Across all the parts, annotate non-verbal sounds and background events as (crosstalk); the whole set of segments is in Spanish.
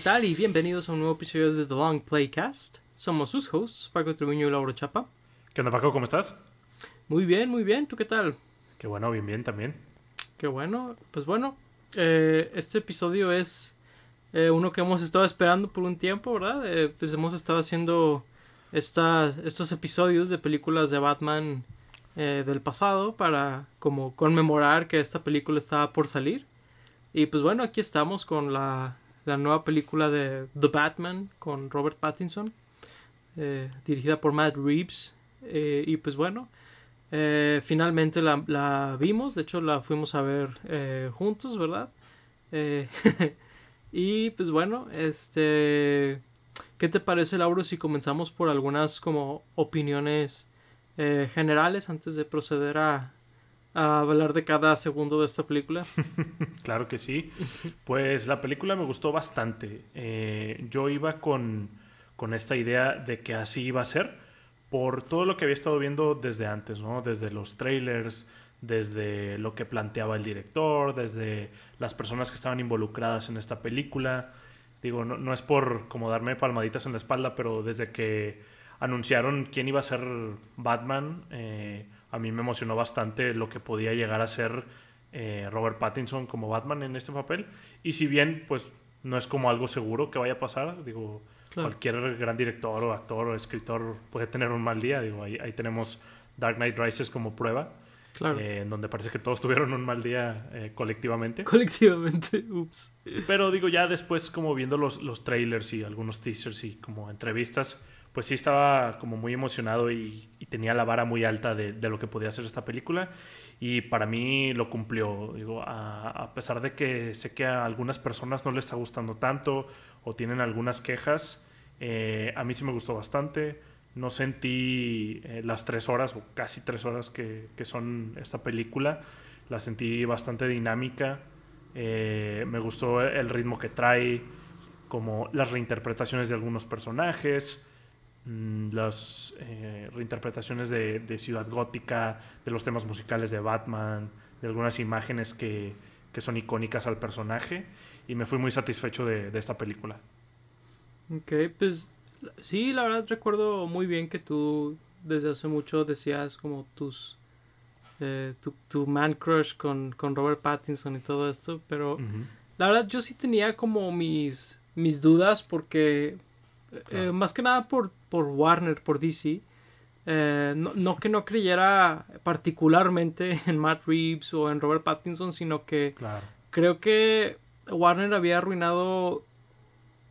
¿qué tal? Y bienvenidos a un nuevo episodio de The Long Playcast. Somos sus hosts, Paco Tribuño y Laura Chapa. ¿Qué onda, Paco? ¿Cómo estás? Muy bien, muy bien. ¿Tú qué tal? Qué bueno, bien, bien también. Qué bueno. Pues bueno, eh, este episodio es eh, uno que hemos estado esperando por un tiempo, ¿verdad? Eh, pues hemos estado haciendo estas, estos episodios de películas de Batman del pasado para como conmemorar que esta película estaba por salir. Y pues bueno, aquí estamos con la, la nueva película de The Batman con Robert Pattinson, eh, dirigida por Matt Reeves. Eh, y pues bueno, eh, finalmente la, la, vimos, de hecho la fuimos a ver juntos, ¿verdad? (laughs) y pues bueno, este... ¿Qué te parece, Lauro, si comenzamos por algunas como opiniones generales antes de proceder a, a hablar de cada segundo de esta película? (laughs) claro que sí. Pues la película me gustó bastante. Eh, yo iba con, con, esta idea de que así iba a ser por todo lo que había estado viendo desde antes, ¿no? Desde los trailers, desde lo que planteaba el director, desde las personas que estaban involucradas en esta película. Digo, no, no es por como darme palmaditas en la espalda, pero desde que anunciaron quién iba a ser Batman, eh, a mí me emocionó bastante lo que podía llegar a ser eh, Robert Pattinson como Batman en este papel. Y si bien, pues, no es como algo seguro que vaya a pasar, digo, cualquier gran director o actor o escritor puede tener un mal día, digo, ahí, ahí tenemos Dark Knight Rises como prueba. Claro. Eh, en donde parece que todos tuvieron un mal día eh, colectivamente. Colectivamente, ups. Pero digo, ya después como viendo los, los trailers y algunos teasers y como entrevistas, pues sí estaba como muy emocionado y, tenía la vara muy alta de, lo que podía ser esta película y para mí lo cumplió. Digo, a, pesar de que sé que a algunas personas no les está gustando tanto o tienen algunas quejas, eh, a mí sí me gustó bastante. No sentí eh, las tres horas o casi tres horas que, son esta película. La sentí bastante dinámica. Eh, me gustó el ritmo que trae, como las reinterpretaciones de algunos personajes. Mm, las eh, reinterpretaciones de, Ciudad Gótica, de los temas musicales de Batman, de algunas imágenes que, son icónicas al personaje y me fui muy satisfecho de, esta película. Ok, pues sí, la verdad recuerdo muy bien que tú desde hace mucho decías como tus... Eh, tu, man crush con, Robert Pattinson y todo esto, pero la verdad yo sí tenía como mis, mis dudas porque eh, más que nada por, por Warner, por DC. Eh, no, que no creyera particularmente (laughs) en Matt Reeves o en Robert Pattinson, sino que creo que Warner había arruinado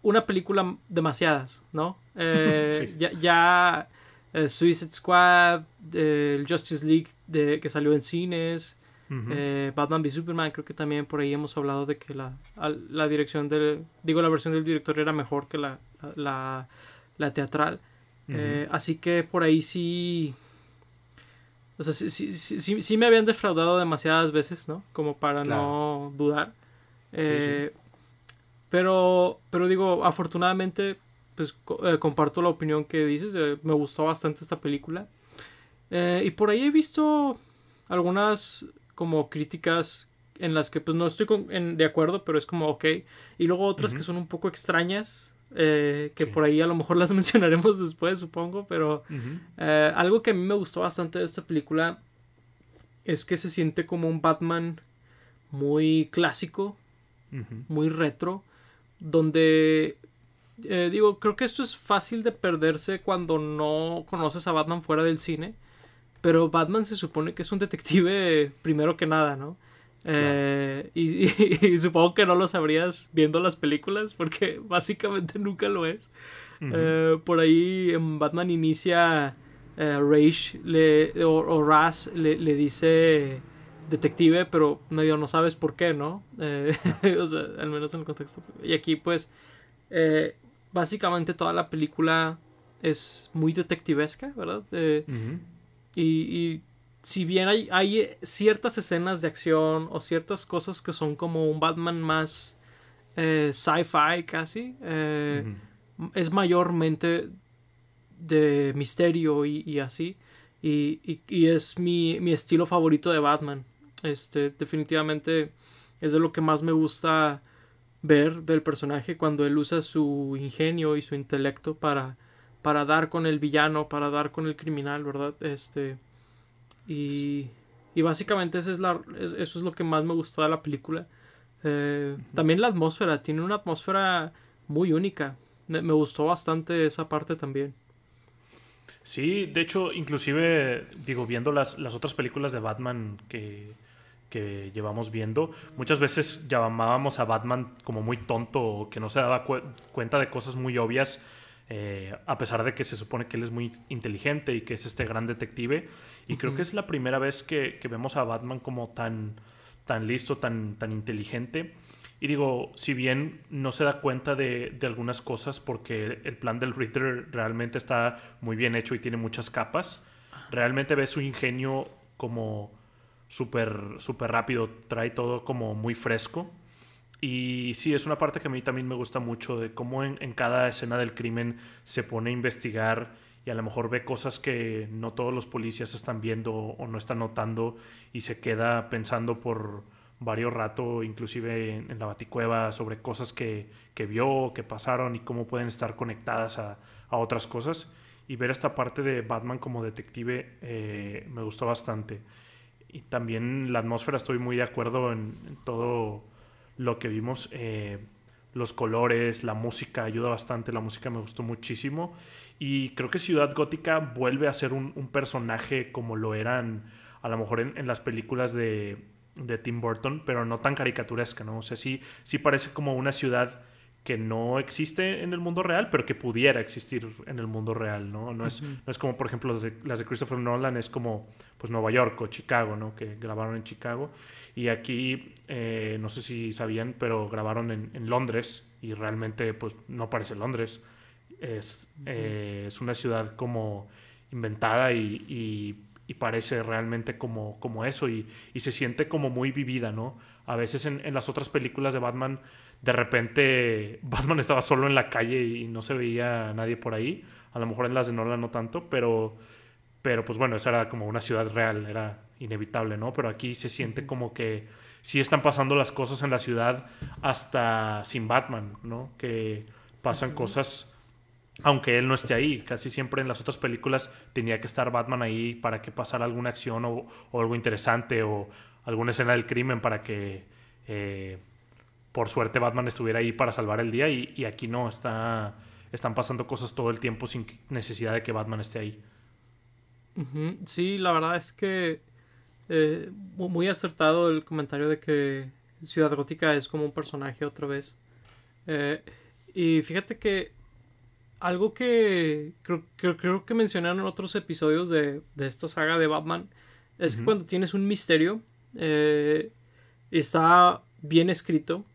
una película demasiadas, ¿no? (laughs) Eh, ya, ya Suicide Squad, el Justice League de, que salió en cines, Batman v Superman, creo que también por ahí hemos hablado de que la, la dirección del, digo, la versión del director era mejor que la, la, la teatral. Eh, así que por ahí sí. O sea, sí, sí, sí, me habían defraudado demasiadas veces, ¿no? Como para no dudar. Eh, pero, pero digo, afortunadamente, pues eh, comparto la opinión que dices. me gustó bastante esta película. y por ahí he visto algunas como críticas en las que pues no estoy de acuerdo, pero es como ok. Y luego otras que son un poco extrañas. Eh, que por ahí a lo mejor las (laughs) mencionaremos después, supongo, pero eh, algo que a mí me gustó bastante de esta película es que se siente como un Batman muy clásico, muy retro, donde eh, digo, creo que esto es fácil de perderse cuando no conoces a Batman fuera del cine, pero Batman se supone que es un detective primero que nada, ¿no? Eh, (laughs) y, supongo que no lo sabrías viendo las películas porque (laughs) básicamente nunca lo es. Eh, por ahí en Batman inicia eh, Rage le, o, Raz le, dice detective, pero medio no sabes por qué, ¿no? (laughs) o sea, al menos en el contexto. Y aquí pues básicamente toda la película es muy detectivesca, ¿verdad? y, y si bien hay, hay ciertas escenas de acción o ciertas cosas que son como un Batman más eh, sci-fi casi, eh, es mayormente de misterio y, así. Y, y, es mi, mi, estilo favorito de Batman. Este, definitivamente es de lo que más me gusta ver del personaje cuando él usa su ingenio y su intelecto para, para dar con el villano, para dar con el criminal, ¿verdad? Este. Y, y básicamente eso es, la, eso es lo que más me gustó de la película. Eh, también la atmósfera, tiene una atmósfera muy única. Me, me, gustó bastante esa parte también. Sí, de hecho, inclusive, digo, viendo las, las otras películas de Batman que, que llevamos viendo, muchas veces llamábamos a Batman como muy tonto o que no se daba cuenta de cosas muy obvias, eh, a pesar de que se supone que él es muy inteligente y que es este gran detective. Y creo que es la primera vez que, que, vemos a Batman como tan, tan listo, tan, tan inteligente. Y digo, si bien no se da cuenta de, de, algunas cosas porque el plan del Ritter realmente está muy bien hecho y tiene muchas capas, realmente ve su ingenio como súper super rápido, trae todo como muy fresco. Y sí, es una parte que a mí también me gusta mucho, de cómo en, cada escena del crimen se pone a investigar y a lo mejor ve cosas que no todos los policías están viendo o no están notando y se queda pensando por varios rato, inclusive en, la baticueva, sobre cosas que, que, vio, que pasaron y cómo pueden estar conectadas a, a, otras cosas. Y ver esta parte de Batman como detective eh, me gustó bastante y también la atmósfera, estoy muy de acuerdo en todo lo que vimos. Eh, los colores, la música ayuda bastante, la música me gustó muchísimo. Y creo que Ciudad Gótica vuelve a ser un, un personaje como lo eran a lo mejor en, en las películas de, de, Tim Burton, pero no tan caricaturesca, ¿no? O sea, sí, sí parece como una ciudad que no existe en el mundo real, pero que pudiera existir en el mundo real, ¿no? No, es, uh -huh. no es como, por ejemplo, las de, las de, Christopher Nolan, es como pues Nueva York o Chicago, ¿no? Que grabaron en Chicago. Y aquí, eh, no sé si sabían, pero grabaron en, en, Londres y realmente pues no parece Londres. Es, uh -huh. eh, es una ciudad como inventada y, y, y, parece realmente como, como eso y, y se siente como muy vivida, ¿no? A veces en, en las otras películas de Batman de repente (laughs) Batman estaba solo en la calle y no se veía nadie por ahí. A lo mejor en las de Nolan no tanto, pero, pero pues bueno, esa era como una ciudad real, era inevitable, ¿no? Pero aquí se siente como que sí están pasando las cosas en la ciudad hasta sin Batman, ¿no? Que pasan cosas aunque él no esté ahí. Casi siempre en las otras películas tenía que estar Batman ahí para que pasara alguna acción o, o algo interesante o alguna escena del crimen para que... Eh, por suerte Batman estuviera ahí para salvar el día y, y, aquí no, está, están pasando cosas todo el tiempo sin necesidad de que Batman esté ahí. Sí, la verdad es que eh, muy acertado el comentario de que Ciudad Gótica es como un personaje otra vez. Eh, y fíjate que algo que creo, creo, creo, que mencionaron en otros episodios de, de esta saga de Batman es uh -huh. que cuando tienes un misterio eh, está bien escrito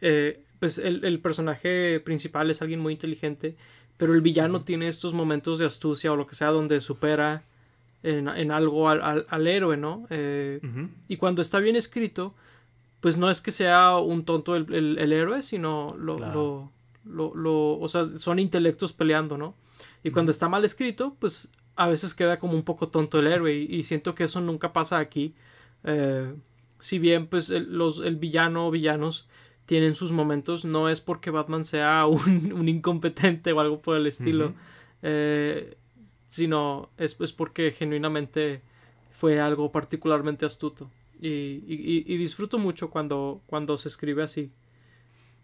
eh, pues el, el, personaje principal es alguien muy inteligente, pero el villano uh -huh. tiene estos momentos de astucia o lo que sea donde supera en, en algo al, al, al, héroe, ¿no? Eh, uh -huh. Y cuando está bien escrito, pues no es que sea un tonto el, el, el héroe, sino lo, claro. lo, lo, lo, o sea, son intelectos peleando, ¿no? Y cuando uh -huh. está mal escrito, pues a veces queda como un poco tonto el héroe y, y siento que eso nunca pasa aquí. Eh, si bien pues el, los, el villano o villanos tienen sus momentos, no es porque Batman sea (laughs) un, un incompetente o algo por el estilo, uh -huh. eh, sino es, es, porque genuinamente fue algo particularmente astuto. Y, y, y, disfruto mucho cuando, cuando se escribe así.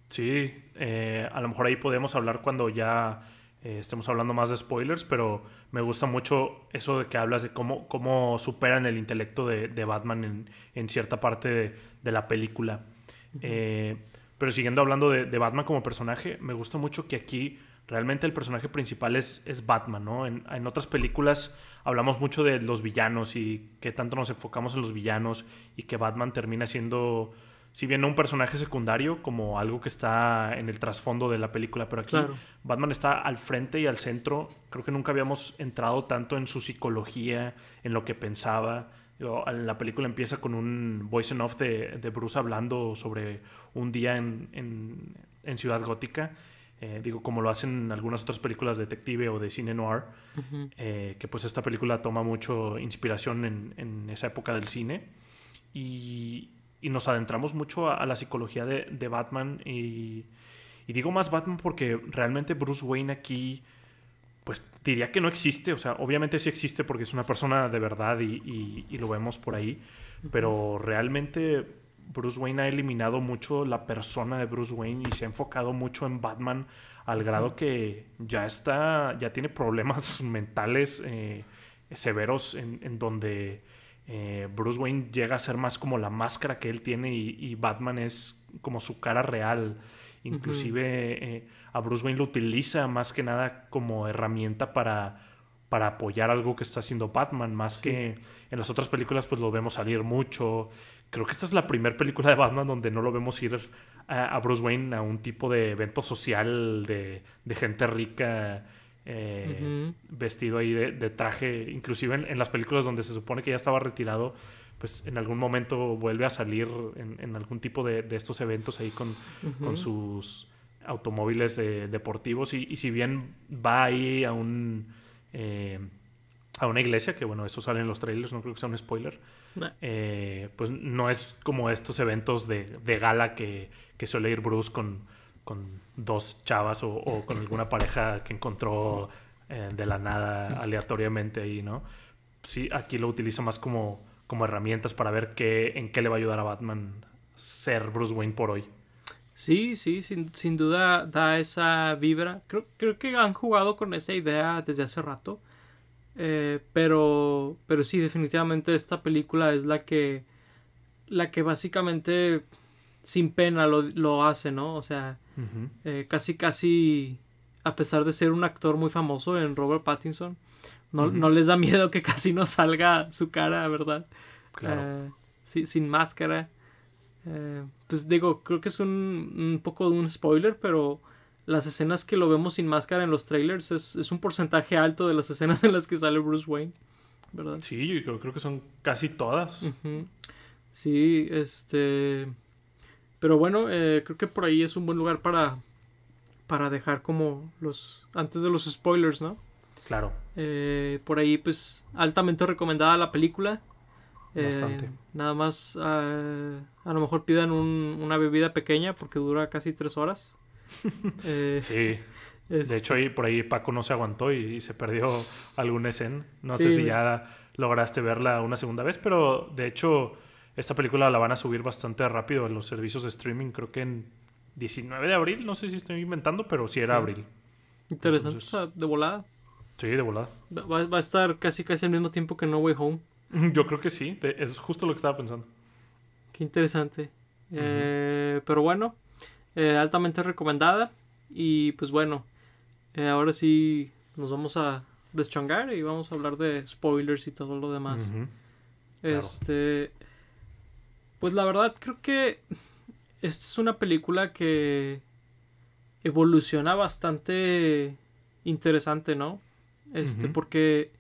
Sí, eh, a lo mejor ahí podemos hablar cuando ya eh, estemos hablando más de spoilers, pero me gusta mucho eso de que hablas de cómo, cómo superan el intelecto de, de Batman en, en, cierta parte de, de la película. Uh -huh. eh, pero siguiendo hablando de, de, Batman como personaje, me gusta mucho que aquí realmente el personaje principal es, es Batman, ¿no? En, en, otras películas hablamos mucho de los villanos y que tanto nos enfocamos en los villanos y que Batman termina siendo, si bien no un personaje secundario, como algo que está en el trasfondo de la película, pero aquí claro. Batman está al frente y al centro. Creo que nunca habíamos entrado tanto en su psicología, en lo que pensaba la película empieza con un voice en off de, de, Bruce hablando sobre un día en, en, en Ciudad Gótica. Eh, digo, como lo hacen algunas otras películas de detective o de cine noir, uh -huh. eh, que pues esta película toma mucho inspiración en, en, esa época del cine. Y, y nos adentramos mucho a, la psicología de, de Batman y, y, digo más Batman porque realmente Bruce Wayne aquí pues diría que no existe, o sea, obviamente sí existe porque es una persona de verdad y, y lo vemos por ahí, pero realmente Bruce Wayne ha eliminado mucho la persona de Bruce Wayne y se ha enfocado mucho en Batman al grado que ya está, ya tiene problemas (laughs) mentales eh, severos en, donde eh, Bruce Wayne llega a ser más como la máscara que él tiene y, Batman es como su cara real. Inclusive eh, a Bruce Wayne lo utiliza más que nada como herramienta para, para apoyar algo que está haciendo Batman, más que en las otras películas pues lo vemos salir mucho creo que esta es la primera película de Batman donde no lo vemos ir a, Bruce Wayne a un tipo de evento social de, gente rica eh, vestido ahí de, traje. Inclusive en, las películas donde se supone que ya estaba retirado, pues en algún momento vuelve a salir en, algún tipo de, estos eventos ahí con, con sus automóviles deportivos. Y, si bien va ahí a un... Eh, a una iglesia, que bueno, eso sale en los trailers, no creo que sea un spoiler. Eh, pues no es como estos eventos de, gala que, suele ir Bruce con, con dos chavas o, con alguna pareja que encontró eh, de la nada aleatoriamente ahí, ¿no? Sí, aquí lo utiliza más como, como herramientas para ver qué, en qué le va a ayudar a Batman ser Bruce Wayne por hoy. Sí, sí, sin, sin duda da esa vibra. Creo, creo que han jugado con esa idea desde hace rato. Eh, pero, pero sí, definitivamente esta película es la que, la que básicamente sin pena lo, lo hace, ¿no? O sea, eh, casi, casi, a pesar de ser un actor muy famoso en Robert Pattinson, no, no les da miedo que casi no salga su cara, ¿verdad? Claro. Eh, sin máscara. pues digo, creo que es un, un poco de un spoiler, pero las escenas que lo vemos sin máscara en los trailers es, un porcentaje alto de las (laughs) escenas en las que sale Bruce Wayne, ¿verdad? Sí, yo creo, que son casi todas. Sí, este... Pero bueno, eh, creo que por ahí es un buen lugar para, para dejar como los... antes de los spoilers, ¿no? Claro. Eh, por ahí, pues, altamente recomendada la película. Eh, Bastante. Nada más, ah, a lo mejor pidan una bebida pequeña porque dura casi tres horas. (laughs) Eh, sí. De hecho, ahí por ahí Paco no se aguantó y, se perdió (laughs) algún escena. No sé si ya lograste verla una segunda vez, pero de hecho, esta película la van a subir bastante rápido en los servicios de streaming. Creo que en 19 de abril, no sé si estoy inventando, pero sí era abril. Interesante, de volada. Sí, de volada. Va, a estar casi casi al mismo tiempo que No Way Home. (laughs) Yo creo que sí, es justo lo que estaba pensando. Qué interesante. Eh, pero bueno, eh, altamente recomendada. Y pues bueno, eh, ahora sí nos vamos a deschongar y vamos a hablar de spoilers y todo lo demás. Este. Pues la verdad, creo que esta es una película que evoluciona bastante interesante, ¿no? Este, porque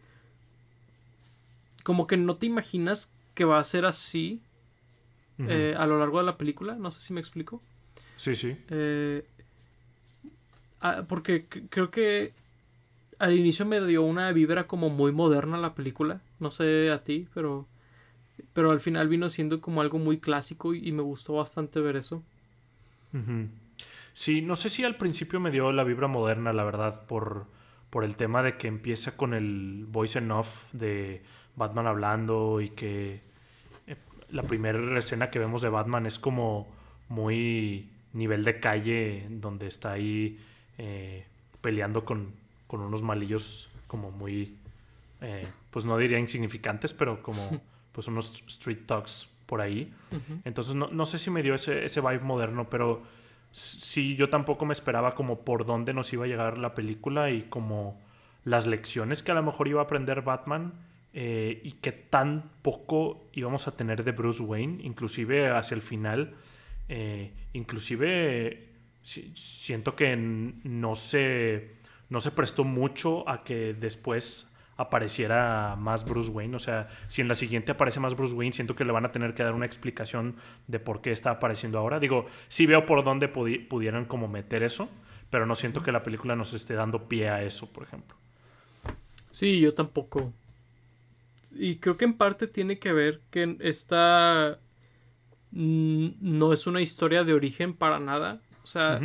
como que no te imaginas que va a ser así eh, a lo largo de la película. No sé si me explico. Sí, sí. Eh, ah, porque creo que al inicio me dio una vibra como muy moderna la película. No sé a ti, pero. Pero al final vino siendo como algo muy clásico y, me gustó bastante ver eso. Sí, no sé si al principio me dio la vibra moderna, la verdad, por, por el tema de que empieza con el voice en off de Batman hablando y que eh, la primera escena que vemos de Batman es como muy nivel de calle donde está ahí eh, peleando con, unos malillos como muy, eh, pues no diría insignificantes, pero como (laughs) pues unos street talks por ahí. Entonces no, sé si me dio ese, ese vibe moderno, pero sí yo tampoco me esperaba como por dónde nos iba a llegar la película y como las lecciones que a lo mejor iba a aprender Batman. Eh, y que tan poco íbamos a tener de Bruce Wayne, inclusive hacia el final, eh, inclusive siento que no se, no se prestó mucho a que después apareciera más Bruce Wayne. O sea, si en la siguiente aparece más Bruce Wayne, siento que le van a tener que dar una explicación de por qué está apareciendo ahora. Digo, sí veo por dónde pudieran como meter eso, pero no siento que la película nos esté dando pie a eso, por ejemplo. Sí, yo tampoco. Y creo que en parte tiene que ver que esta no es una historia de origen para nada. O sea,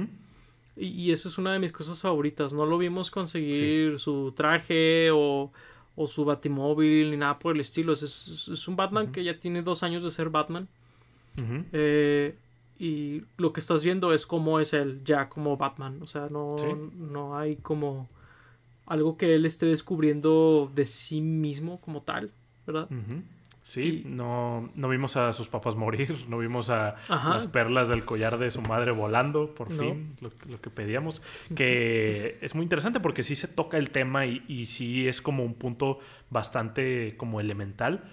y, eso es una de mis cosas favoritas. No lo vimos conseguir su traje o, o, su batimóvil ni nada por el estilo. Es, es, un Batman que ya tiene dos años de ser Batman. eh, y lo que estás viendo es cómo es él ya como Batman. O sea, no, no hay como algo que él esté descubriendo de sí mismo como tal, ¿verdad? Sí, no, no vimos a sus papás morir, (laughs) no vimos a las perlas del collar de su madre volando, por fin, lo, que pedíamos. Que es muy interesante porque sí se toca el tema y, y sí es como un punto bastante como elemental.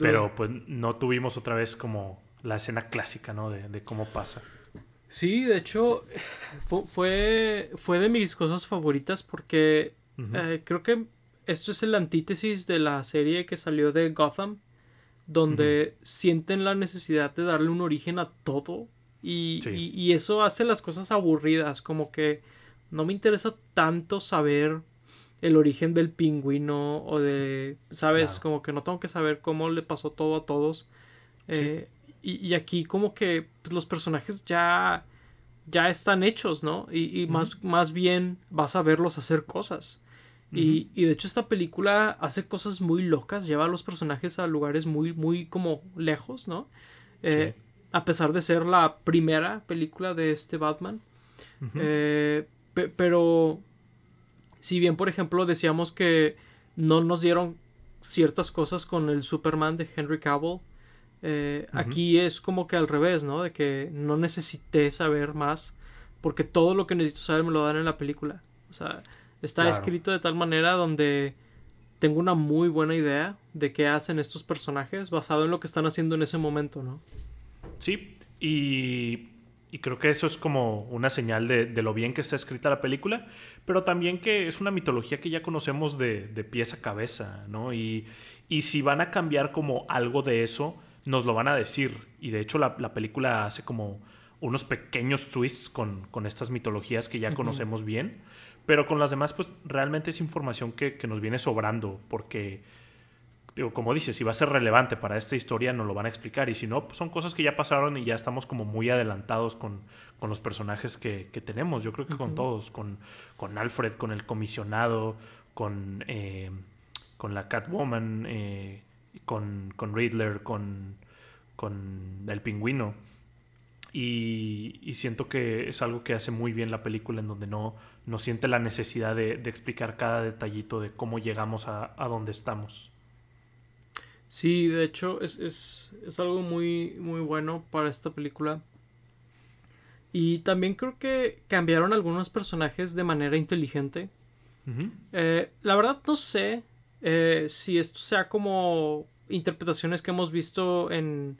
Pero pues no tuvimos otra vez como la escena clásica, ¿no? De, cómo pasa. Sí, de hecho, fue, fue de mis cosas favoritas porque eh, creo que esto es el antítesis de la serie que salió de Gotham, donde sienten la necesidad de darle un origen a todo y, y, eso hace las cosas aburridas, como que no me interesa tanto saber el origen del pingüino o de, sabes, como que no tengo que saber cómo le pasó todo a todos. Eh, y, aquí como que pues, los personajes ya, ya están hechos, ¿no? Y, más, más bien vas a verlos hacer cosas. Y, de hecho esta película hace cosas muy locas, lleva a los personajes a lugares muy, muy como lejos, ¿no? Eh, a pesar de ser la primera película de este Batman. Eh, pero si bien, por ejemplo, decíamos que no nos dieron ciertas cosas con el Superman de Henry Cavill, eh, aquí es como que al revés, ¿no? De que no necesité saber más porque todo lo que necesito saber me lo dan en la película. O sea, está escrito de tal manera donde tengo una muy buena idea de qué hacen estos personajes basado en lo que están haciendo en ese momento, ¿no? Sí, y, creo que eso es como una señal de, lo bien que está escrita la película, pero también que es una mitología que ya conocemos de, de pies a cabeza, ¿no? Y, y si van a cambiar como algo de eso, nos lo van a decir. Y de hecho la, película hace como unos pequeños twists con, estas mitologías que ya conocemos bien. Pero con las demás, pues realmente es información que, nos viene sobrando. Porque, digo, como dices, si va a ser relevante para esta historia, nos lo van a explicar. Y si no, pues son cosas que ya pasaron y ya estamos como muy adelantados con, los personajes que, tenemos. Yo creo que con todos. Con, con Alfred, con el comisionado, con, eh, con la Catwoman. Eh, con, con Riddler, con, con el pingüino. Y, siento que es algo que hace muy bien la película, en donde no, no siente la necesidad de, explicar cada detallito de cómo llegamos a, a donde estamos. Sí, de hecho es, es, algo muy, muy bueno para esta película. Y también creo que cambiaron algunos personajes de manera inteligente. Eh, la verdad no sé eh, si esto sea como interpretaciones que hemos visto en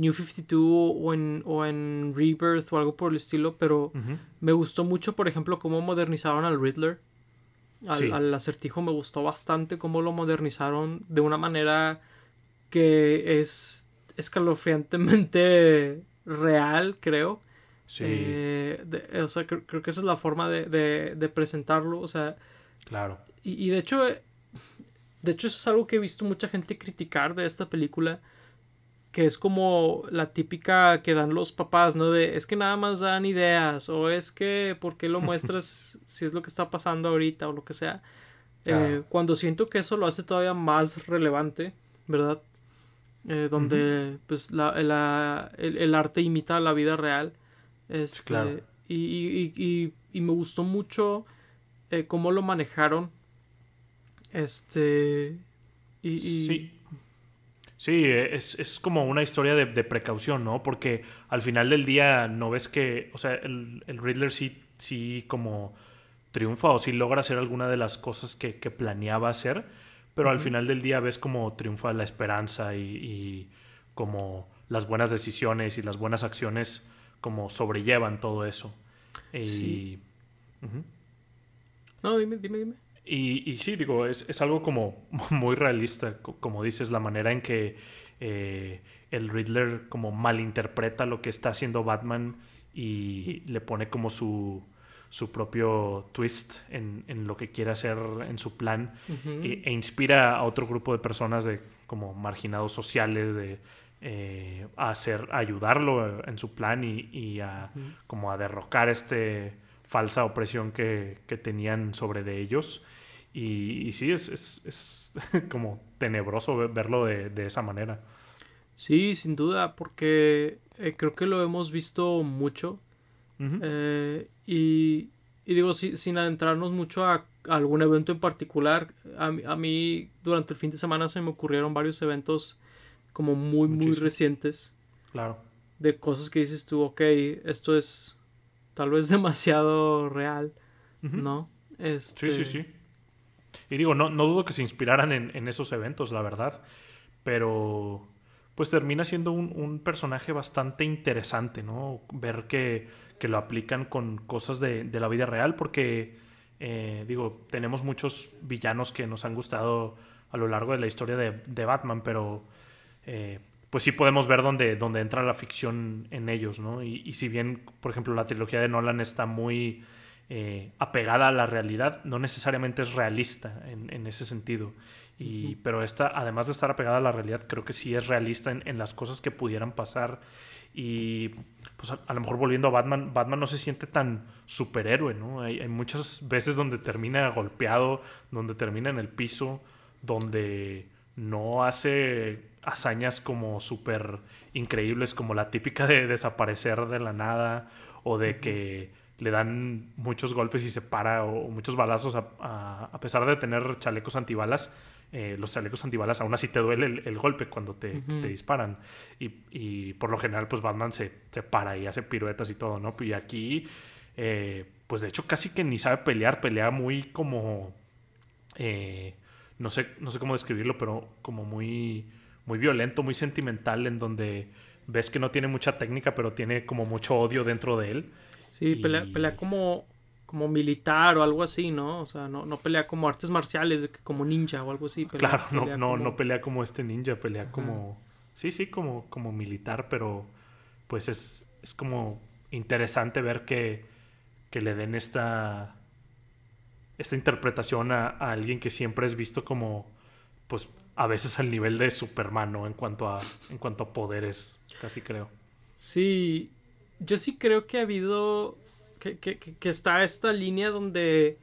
New 52 o en, o en Rebirth o algo por el estilo, pero me gustó mucho, por ejemplo, cómo modernizaron al Riddler. Al, acertijo me gustó bastante cómo lo modernizaron de una manera que es escalofriantemente real, creo. Sí. Eh, o sea, creo, que esa es la forma de, de, presentarlo. O sea. Claro. Y, y, de hecho, de hecho, eso es algo que he visto mucha gente criticar de esta película. Que es como la típica que dan los papás, ¿no? De es que nada más dan ideas. O es que, ¿por qué lo (laughs) muestras si es lo que está pasando ahorita o lo que sea? Eh, cuando siento que eso lo hace todavía más relevante, ¿verdad? Eh, donde pues la, el, arte imita la vida real. Este, claro. y, y, y, y, me gustó mucho eh, cómo lo manejaron este. Y, Sí. Sí, es, como una historia de, precaución, ¿no? Porque al final del día no ves que. O sea, el, el Riddler sí, sí como triunfa o sí logra hacer alguna de las cosas que, planeaba hacer. Pero al final del día ves como triunfa la esperanza y, como las buenas decisiones y las buenas acciones como sobrellevan todo eso. Y... No, dime, dime, dime. Y, sí, digo, es, algo como (laughs) muy realista, como dices, la manera en que eh, el Riddler como malinterpreta lo que está haciendo Batman y le pone como su, su propio twist en, lo que quiere hacer en su plan e, e, inspira a otro grupo de personas de como marginados sociales de eh, a hacer, ayudarlo en su plan y, a, como a derrocar este falsa opresión que, tenían sobre de ellos. Y, sí, es, es, (laughs) como tenebroso verlo de, esa manera. Sí, sin duda, porque eh, creo que lo hemos visto mucho. Eh, y, digo, sin adentrarnos mucho a algún evento en particular, a, mí durante el fin de semana se me ocurrieron varios eventos como muy, muy recientes. Claro. De cosas que dices tú, ok, esto es tal vez (laughs) demasiado real, ¿no? Este... Sí, sí, sí. Y digo, no, no dudo que se inspiraran en, esos eventos, la verdad. Pero pues termina siendo un, personaje bastante interesante, ¿no? Ver que, lo aplican con cosas de, la vida real, porque, eh, digo, tenemos muchos villanos que nos han gustado a lo largo de la historia de, Batman, pero eh, pues sí podemos ver dónde, dónde entra la ficción en ellos, ¿no? Y, si bien, por ejemplo, la trilogía de Nolan está muy eh, apegada a la realidad, no necesariamente es realista en, ese sentido. Y, Pero esta, además de estar apegada a la realidad, creo que sí es realista en, las cosas que pudieran pasar. Y pues a, lo mejor volviendo a Batman, Batman no se siente tan superhéroe, ¿no? Hay, hay muchas veces donde termina golpeado, donde termina en el piso, donde no hace hazañas como súper increíbles, como la típica de desaparecer de la nada o de que le dan muchos golpes y se para o, muchos balazos a, pesar de tener chalecos antibalas. Eh, los chalecos antibalas aún así te duele el, golpe cuando te, disparan. Y, por lo general, pues Batman se, se, para y hace piruetas y todo, ¿no? Y aquí, eh, pues de hecho casi que ni sabe pelear, pelea muy como... Eh, no sé, no sé cómo describirlo, pero como muy, muy violento, muy sentimental, en donde ves que no tiene mucha técnica, pero tiene como mucho odio dentro de él. Sí, pelea, como, como militar o algo así, ¿no? O sea, no, no pelea como artes marciales, como ninja o algo así. claro, no, no, no pelea como este ninja, pelea como... Sí, sí, como, como militar, pero pues es, es como interesante ver que, que le den esta esta interpretación a, alguien que siempre es visto como, pues, a veces al nivel de Superman, ¿no? En cuanto a, en cuanto a poderes, casi creo. Sí, yo sí creo que ha habido, que, que, está esta línea donde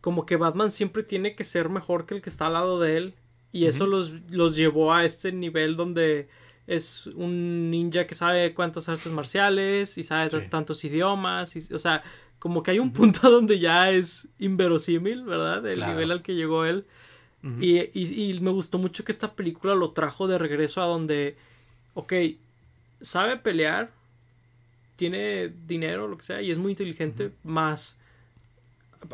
como que Batman siempre tiene que ser mejor que el que está al lado de él. Y eso los, los llevó a este nivel donde es un ninja que sabe cuántas artes marciales y sabe tantos idiomas. Y, o sea, como que hay un punto donde ya es inverosímil, ¿verdad? El nivel al que llegó él. y, me gustó mucho que esta película lo trajo de regreso a donde, ok, sabe pelear, tiene dinero, lo que sea, y es muy inteligente, más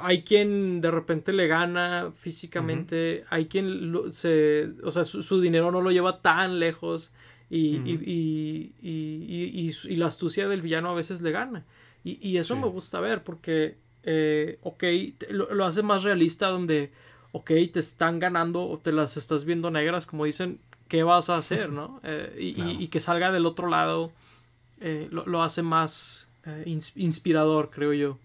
hay quien de repente le gana físicamente, hay quien se, o sea, su, dinero no lo lleva tan lejos y, y, y, la astucia del villano a veces le gana. Y, eso me gusta ver porque, eh, ok, lo, hace más realista donde, ok, te están ganando o te las estás viendo negras, como dicen, ¿qué vas a hacer, (laughs) no? Eh, y, que salga del otro lado eh, lo, hace más inspirador, creo yo.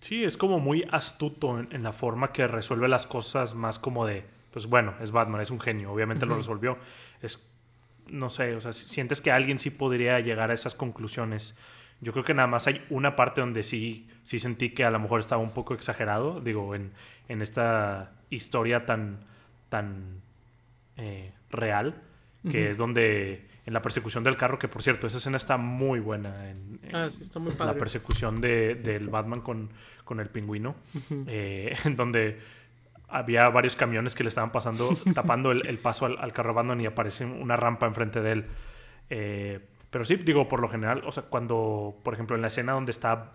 Sí, es como muy astuto en, la forma que resuelve las cosas, más como de, pues bueno, es Batman, es un genio, obviamente lo resolvió. Es, no sé, o sea, sientes que alguien sí podría llegar a esas conclusiones yo creo que nada más hay una parte donde sí, sí sentí que a lo mejor estaba un poco exagerado, digo, en, en esta historia tan, tan eh, real, que es donde en la persecución del carro, que por cierto, esa escena está muy buena. En, ah, sí, está muy padre. La persecución de, del Batman con, con el pingüino, eh, (laughs) en donde había varios camiones que le estaban pasando, (laughs) tapando el, paso al, al, carro Batman y aparece una rampa enfrente de él. Eh, pero sí, digo, por lo general, o sea, cuando, por ejemplo, en la escena donde está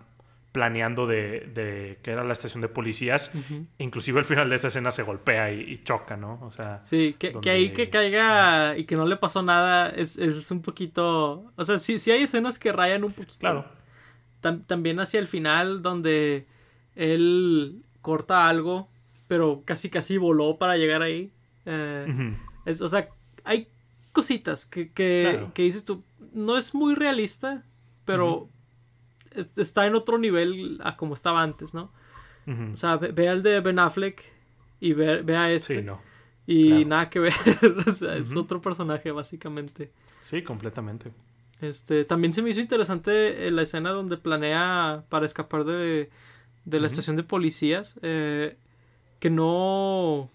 planeando de, de que era la estación de policías, inclusive al final de esa escena se golpea y, choca, ¿no? O sea... Sí, que, que, ahí que caiga y que no le pasó nada es, es un poquito... O sea, sí, sí hay escenas que rayan un poquito. Claro. también hacia el final donde él corta algo, pero casi casi voló para llegar ahí. Eh, es, o sea, hay cositas que, que, que dices tú, no es muy realista, pero está en otro nivel a como estaba antes, ¿no? O sea, ve, el de Ben Affleck y ve, a este. Sí, no. Y nada que ver, (laughs) o sea, es otro personaje básicamente. Sí, completamente. Este, también se me hizo interesante eh, la escena donde planea para escapar de, de la estación de policías, eh, que no...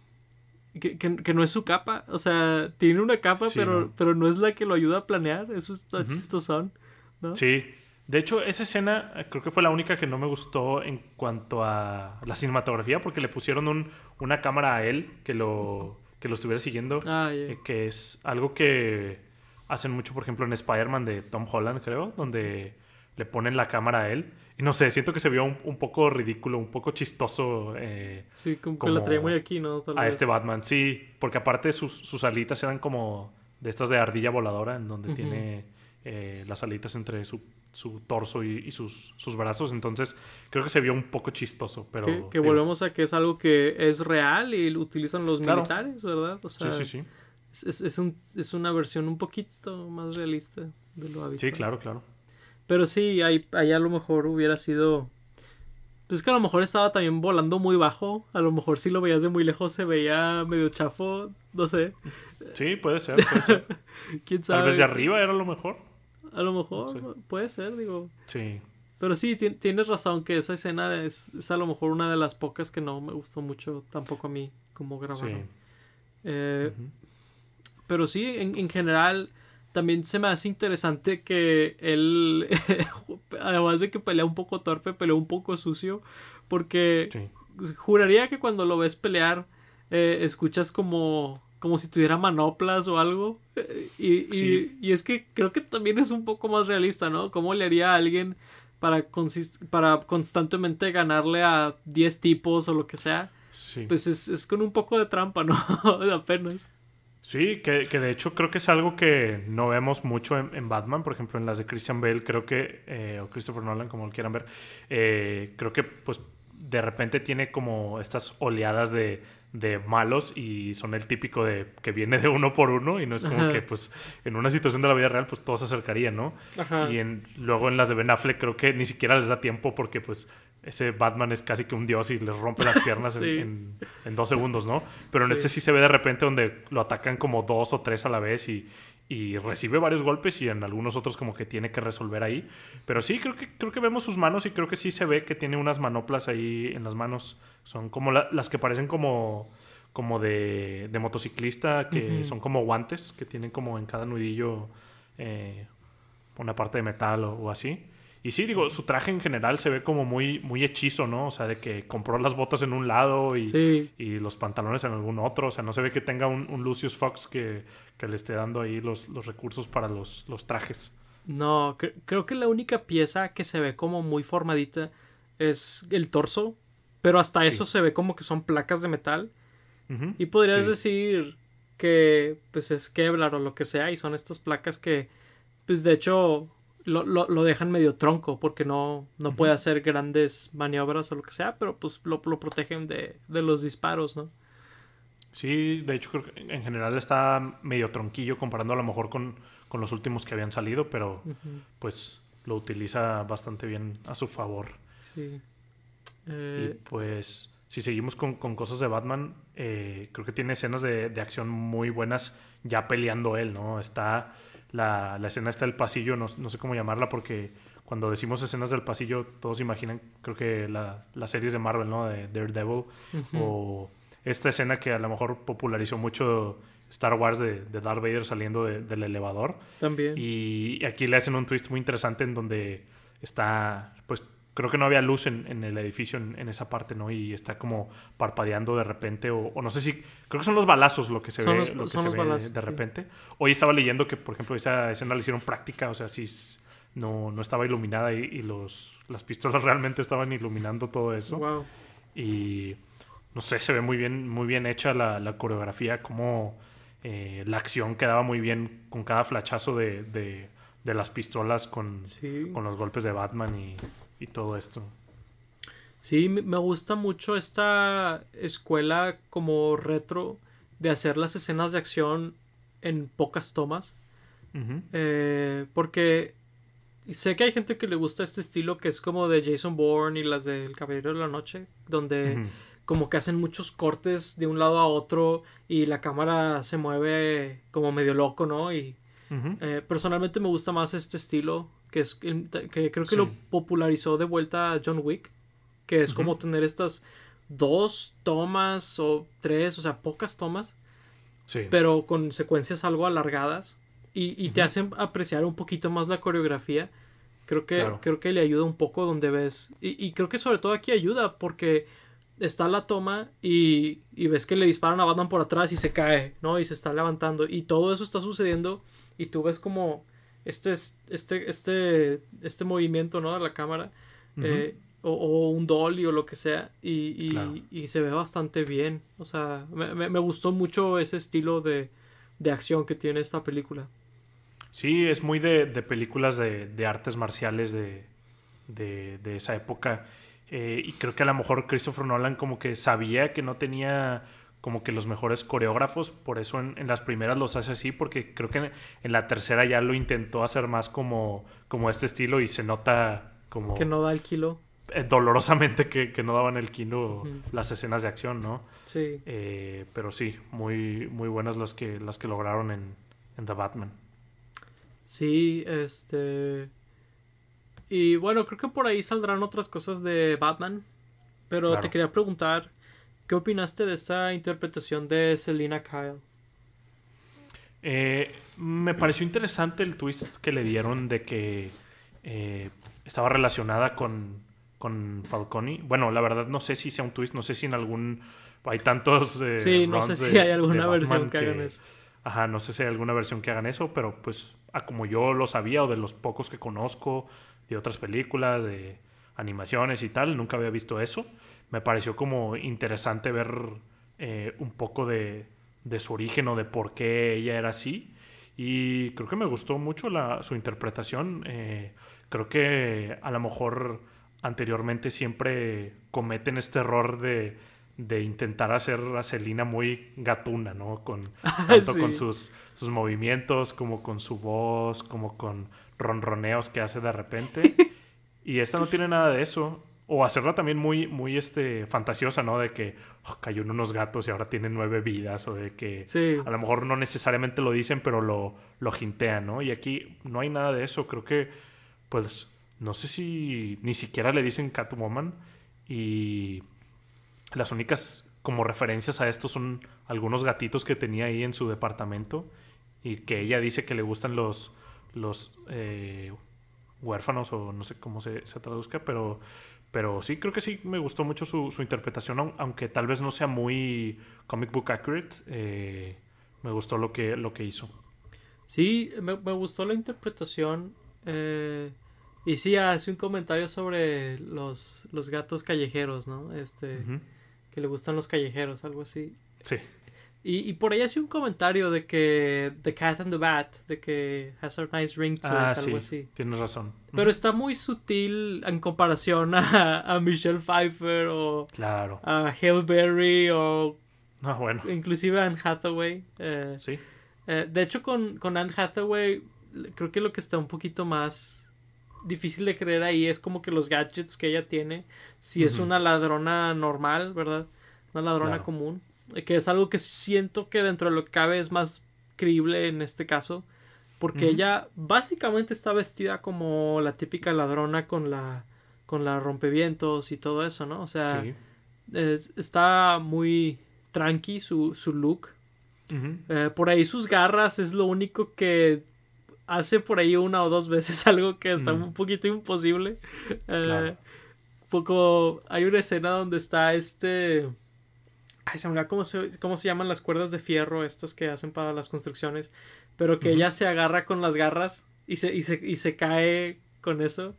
Que, que, no es su capa, o sea, tiene una capa, pero, no. pero no es la que lo ayuda a planear, eso está chistosón, ¿no? Sí, de hecho, esa escena eh, creo que fue la única que no me gustó en cuanto a la cinematografía, porque le pusieron un, una cámara a él que lo, que lo estuviera siguiendo, ah, que es algo que hacen mucho, por ejemplo, en Spider-Man de Tom Holland, creo, donde le ponen la cámara a él. Y no sé, siento que se vio un, poco ridículo, un poco chistoso. Eh, sí, como, que la muy aquí, ¿no? a este Batman, sí. Porque aparte sus, sus, alitas eran como de estas de ardilla voladora, en donde tiene eh, las alitas entre su, su torso y, sus, sus, brazos. Entonces creo que se vio un poco chistoso. pero Que, volvemos a que es algo que es real y lo utilizan los militares, ¿verdad? sí, sí, sí. Es, es, un, es, una versión un poquito más realista de lo habitual. Sí, claro, claro. Pero sí, ahí, ahí a lo mejor hubiera sido... Pues que a lo mejor estaba también volando muy bajo. A lo mejor si lo veías de muy lejos se veía medio chafo. No sé. Sí, puede ser, puede ser. (laughs) ¿Quién sabe? Tal vez de arriba era lo mejor. A lo mejor, puede ser, digo. Sí. Pero sí, tienes razón que esa escena es, es, a lo mejor una de las pocas que no me gustó mucho tampoco a mí como grabaron. Sí. Eh, pero sí, en, en, general, también se me hace interesante que él, (laughs) además de que pelea un poco torpe, pelea un poco sucio, porque juraría que cuando lo ves pelear, eh, escuchas como, como si tuviera manoplas o algo. Y, y, y, es que creo que también es un poco más realista, ¿no? ¿Cómo le haría a alguien para, para constantemente ganarle a 10 tipos o lo que sea? Pues es, es con un poco de trampa, (laughs) ¿no? Apenas. Sí, que, que, de hecho creo que es algo que no vemos mucho en, Batman, por ejemplo en las de Christian Bale, creo que, eh, o Christopher Nolan, como lo quieran ver, eh, creo que pues de repente tiene como estas oleadas de, de, malos y son el típico de que viene de uno por uno y no es como que pues en una situación de la vida real pues todos se acercarían, ¿no? Y en, luego en las de Ben Affleck creo que ni siquiera les da tiempo porque pues ese Batman es casi que un dios y les rompe las piernas (laughs) en, dos segundos, ¿no? Pero en este sí se ve de repente donde lo atacan como dos o tres a la vez y, recibe varios golpes y en algunos otros como que tiene que resolver ahí. Pero sí, creo que, creo que vemos sus manos y creo que sí se ve que tiene unas manoplas ahí en las manos. Son como las que parecen como, como de, motociclista, que son como guantes, que tienen como en cada nudillo eh, una parte de metal o así. Y sí, digo, su traje en general se ve como muy, muy hechizo, ¿no? O sea, de que compró las botas en un lado y, y los pantalones en algún otro. O sea, no se ve que tenga un, Lucius Fox que, que, le esté dando ahí los, los recursos para los, los trajes. No, creo que la única pieza que se ve como muy formadita es el torso. Pero hasta eso se ve como que son placas de metal. Y podrías decir que pues es Kevlar o lo que sea. Y son estas placas que, pues de hecho lo, lo, lo, dejan medio tronco porque no, no puede hacer grandes maniobras o lo que sea, pero pues lo, lo protegen de, de, los disparos, ¿no? Sí, de hecho creo que en general está medio tronquillo comparando a lo mejor con, con los últimos que habían salido, pero pues lo utiliza bastante bien a su favor. Sí. Eh... Y pues si seguimos con, con cosas de Batman, eh, creo que tiene escenas de, de acción muy buenas ya peleando él, ¿no? Está la, la escena está del pasillo, no, no, sé cómo llamarla porque cuando decimos escenas del pasillo todos imaginan, creo que la, las series de Marvel, ¿no? De Daredevil o esta escena que a lo mejor popularizó mucho Star Wars de, de Darth Vader saliendo del elevador. También. Y aquí le hacen un twist muy interesante en donde está pues creo que no había luz en, en el edificio en, esa parte, ¿no? Y está como parpadeando de repente, o, no sé si, creo que son los balazos lo que se ve, lo que se ve de repente. Hoy estaba leyendo que, por ejemplo, esa escena la hicieron práctica, o sea, si no, no estaba iluminada y, los, las pistolas (laughs) realmente estaban iluminando todo eso. Wow. Y no sé, se ve muy bien, muy bien hecha la, la coreografía, como eh, la acción quedaba muy bien con cada flachazo de, de, de las pistolas con, con los golpes de Batman y y todo esto. Sí, me gusta mucho esta escuela como retro de hacer las escenas de acción en pocas tomas. Eh, porque sé que hay gente que le gusta este estilo que es como de Jason Bourne y las del Caballero de la Noche, donde como que hacen muchos cortes de un lado a otro y la cámara se mueve como medio loco, ¿no? Y eh, personalmente me gusta más este estilo, que es que creo que lo popularizó de vuelta John Wick, que es como tener estas dos tomas o tres, o sea, pocas tomas, pero con secuencias algo alargadas y, te hacen apreciar un poquito más la coreografía. Creo que, creo que le ayuda un poco donde ves. Y, creo que sobre todo aquí ayuda porque está la toma y, y, ves que le disparan a Batman por atrás y se cae, ¿no? Y se está levantando. Y todo eso está sucediendo y tú ves como este, este, este, este movimiento, ¿no? De la cámara. Eh, o, un dolly o lo que sea. Y, y, se ve bastante bien. O sea, me, me gustó mucho ese estilo de, de acción que tiene esta película. Sí, es muy de, películas de, artes marciales de, esa época. Eh, y creo que a lo mejor Christopher Nolan como que sabía que no tenía como que los mejores coreógrafos, por eso en, las primeras los hace así, porque creo que en, la tercera ya lo intentó hacer más como, como este estilo y se nota como... Que no da el kilo. Eh, dolorosamente que, no daban el kilo las escenas de acción, ¿no? Sí. Eh, pero sí, muy, muy buenas las que, las que lograron en, en The Batman. Sí, este. Y bueno, creo que por ahí saldrán otras cosas de Batman. Pero te quería preguntar, ¿qué opinaste de esa interpretación de Selina Kyle? Eh, me pareció interesante el twist que le dieron de que eh, estaba relacionada con, con Falcone. Bueno, la verdad no sé si sea un twist, no sé si en algún... Hay tantos... Eh, sí, no sé si hay alguna versión que hagan eso. Ajá, no sé si hay alguna versión que hagan eso, pero pues a como yo lo sabía o de los pocos que conozco de otras películas, de animaciones y tal, nunca había visto eso. Me pareció como interesante ver eh, un poco de, de, su origen o de por qué ella era así. Y creo que me gustó mucho la, su interpretación. Eh, creo que a lo mejor anteriormente siempre cometen este error de de intentar hacer a Selina muy gatuna, ¿no? Con, (laughs) tanto con sus, sus movimientos, como con su voz, como con ronroneos que hace de repente. (laughs) y esta no tiene nada de eso. O hacerla también muy, muy este, fantasiosa, ¿no? De que oh, cayó en unos gatos y ahora tiene nueve vidas. O de que a lo mejor no necesariamente lo dicen, pero lo, lo jintean, ¿no? Y aquí no hay nada de eso. Creo que, pues, no sé si ni siquiera le dicen Catwoman. Y las únicas como referencias a esto son algunos gatitos que tenía ahí en su departamento y que ella dice que le gustan los, los eh, huérfanos o no sé cómo se, traduzca, pero, pero sí, creo que sí me gustó mucho su, interpretación, aunque tal vez no sea muy comic book accurate, eh, me gustó lo que, lo que hizo. Sí, me, gustó la interpretación. Eh, y sí, hace un comentario sobre los, los gatos callejeros, ¿no? Este que le gustan los callejeros, algo así. Sí. Y, y por ahí hace un comentario de que The Cat and the Bat, de que has a nice ring to ah, it, algo así. Tienes razón. Pero está muy sutil en comparación a, a Michelle Pfeiffer o claro. a Hale Berry o ah, bueno. inclusive a Anne Hathaway. Eh, sí. Eh, de hecho, con, con Anne Hathaway, creo que lo que está un poquito más difícil de creer ahí es como que los gadgets que ella tiene, si es una ladrona normal, ¿verdad? Una ladrona común, que es algo que siento que dentro de lo que cabe es más creíble en este caso, porque ella básicamente está vestida como la típica ladrona con la con la rompevientos y todo eso, ¿no? O sea, está muy tranqui su, su look. Eh, por ahí sus garras es lo único que hace por ahí una o dos veces (laughs) algo que está un poquito imposible. Eh, poco. Hay una escena donde está este. Ay, se me cómo se, cómo se llaman las cuerdas de fierro estas que hacen para las construcciones. Pero que ella se agarra con las garras y se, y se, y se cae con eso.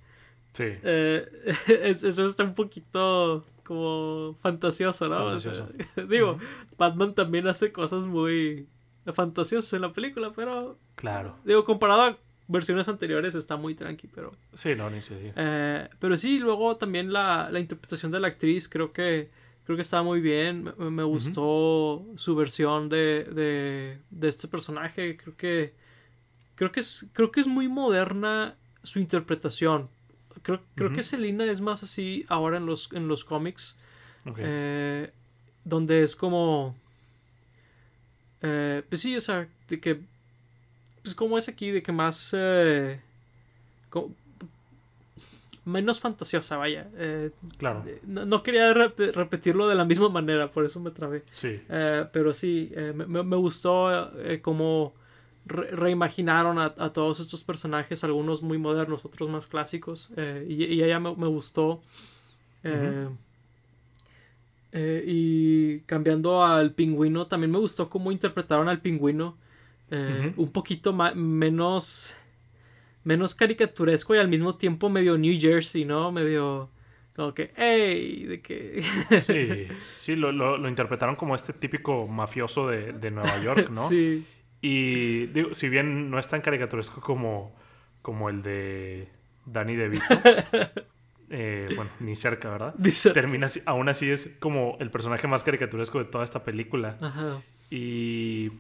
Sí. Eh, (laughs) eso está un poquito como fantasioso, ¿no? Fantasioso. (laughs) digo, Batman también hace cosas muy fantasiosas en la película, pero. Claro. Digo, comparado a versiones anteriores, está muy tranqui, pero. Sí, no, ni se eh, pero sí, luego también la, la, interpretación de la actriz, creo que. Creo que está muy bien. Me, gustó su versión de, de, de, este personaje. Creo que. Creo que es. Creo que es muy moderna su interpretación. Creo, creo que Selina es más así ahora en los, en los cómics. Eh, donde es como... Eh, pues sí, o sea, de que... Pues como es aquí, de que más... Eh, menos fantasiosa, vaya. claro. No, quería repetirlo de la misma manera, por eso me trabé. Sí. pero sí, me, me, gustó cómo reimaginaron a, todos estos personajes, algunos muy modernos, otros más clásicos, y, y, ella me, gustó. Eh, y cambiando al pingüino, también me gustó cómo interpretaron al pingüino. Eh, un poquito menos. Menos caricaturesco y al mismo tiempo medio New Jersey, ¿no? Medio. Como que, ¡hey! De que. (laughs) sí, sí, lo, lo, interpretaron como este típico mafioso de, de Nueva York, ¿no? sí. Y digo, si bien no es tan caricaturesco como, como el de Danny DeVito, (laughs) Eh, bueno, ni cerca, ¿verdad? Termina aún así es como el personaje más caricaturesco de toda esta película. Y,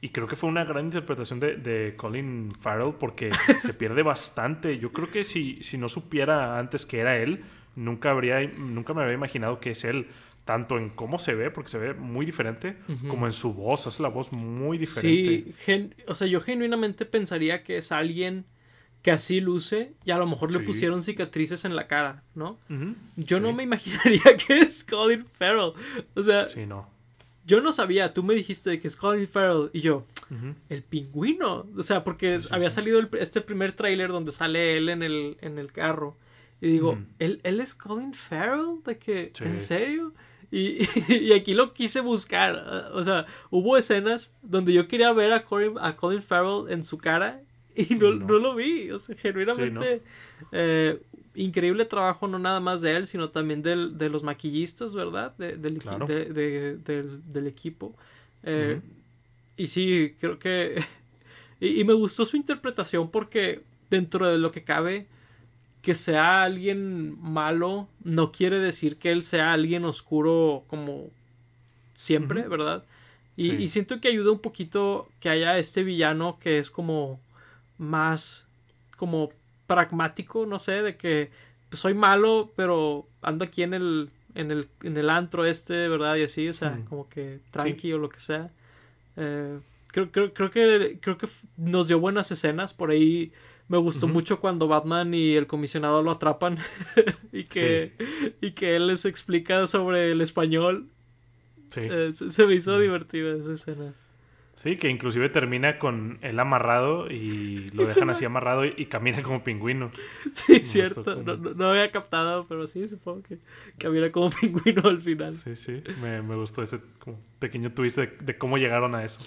y, creo que fue una gran interpretación de, de Colin Farrell porque (laughs) se pierde bastante. Yo creo que si, si no supiera antes que era él, nunca, habría, nunca me habría imaginado que es él. Tanto en cómo se ve, porque se ve muy diferente, como en su voz. Hace la voz muy diferente. Sí, o sea, yo genuinamente pensaría que es alguien que así luce y a lo mejor le pusieron cicatrices en la cara, ¿no? Yo no me imaginaría (laughs) que es Colin Farrell. O sea, sí, no. Yo no sabía, tú me dijiste que es Colin Farrell y yo, el pingüino. O sea, porque había salido este primer tráiler donde sale él en el, en el carro. Y digo, ¿él, ¿él, es Colin Farrell? ¿De que, ¿En serio? Y, (laughs) y, aquí lo quise buscar. O sea, hubo escenas donde yo quería ver a a Colin Farrell en su cara y no, no. lo vi. O sea, genuinamente. Eh, increíble trabajo, no nada más de él, sino también del, de los maquillistas, ¿verdad? del, del, equipo. Eh, y sí, creo que. (laughs) y, me gustó su interpretación porque, dentro de lo que cabe, que sea alguien malo no quiere decir que él sea alguien oscuro como siempre, ¿verdad? Y, y, siento que ayuda un poquito que haya este villano que es como más como pragmático, no sé, de que pues, soy malo, pero ando aquí en el, en el, en el antro este, ¿verdad? Y así, o sea, como que tranqui o lo que sea. Eh, creo, creo, creo, que, creo que nos dio buenas escenas, por ahí me gustó mucho cuando Batman y el comisionado lo atrapan (laughs) y, que, y que él les explica sobre el español. Sí. Eh, se, me hizo divertida esa escena. Sí, que inclusive termina con él amarrado y lo dejan así amarrado y, camina como pingüino. Sí, cierto. No, había captado, pero sí, supongo que camina como (laughs) pingüino al final. Sí, sí. Me, gustó ese como pequeño twist de, cómo llegaron a eso.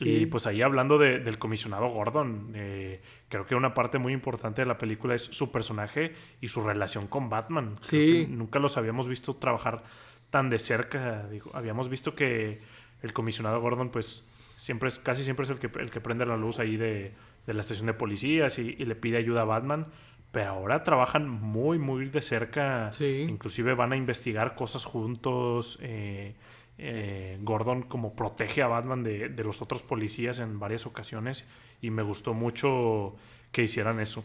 Y pues ahí hablando del comisionado Gordon, eh, creo que una parte muy importante de la película es su personaje y su relación con Batman. Sí. nunca los habíamos visto trabajar tan de cerca. Digo, habíamos visto que el comisionado Gordon, pues siempre es, casi siempre es el que, el que prende la luz ahí de, la estación de policías y, le pide ayuda a Batman. Pero ahora trabajan muy, muy de cerca. Inclusive van a investigar cosas juntos. Eh, eh, Gordon como protege a Batman de, de, los otros policías en varias ocasiones. Y me gustó mucho que hicieran eso.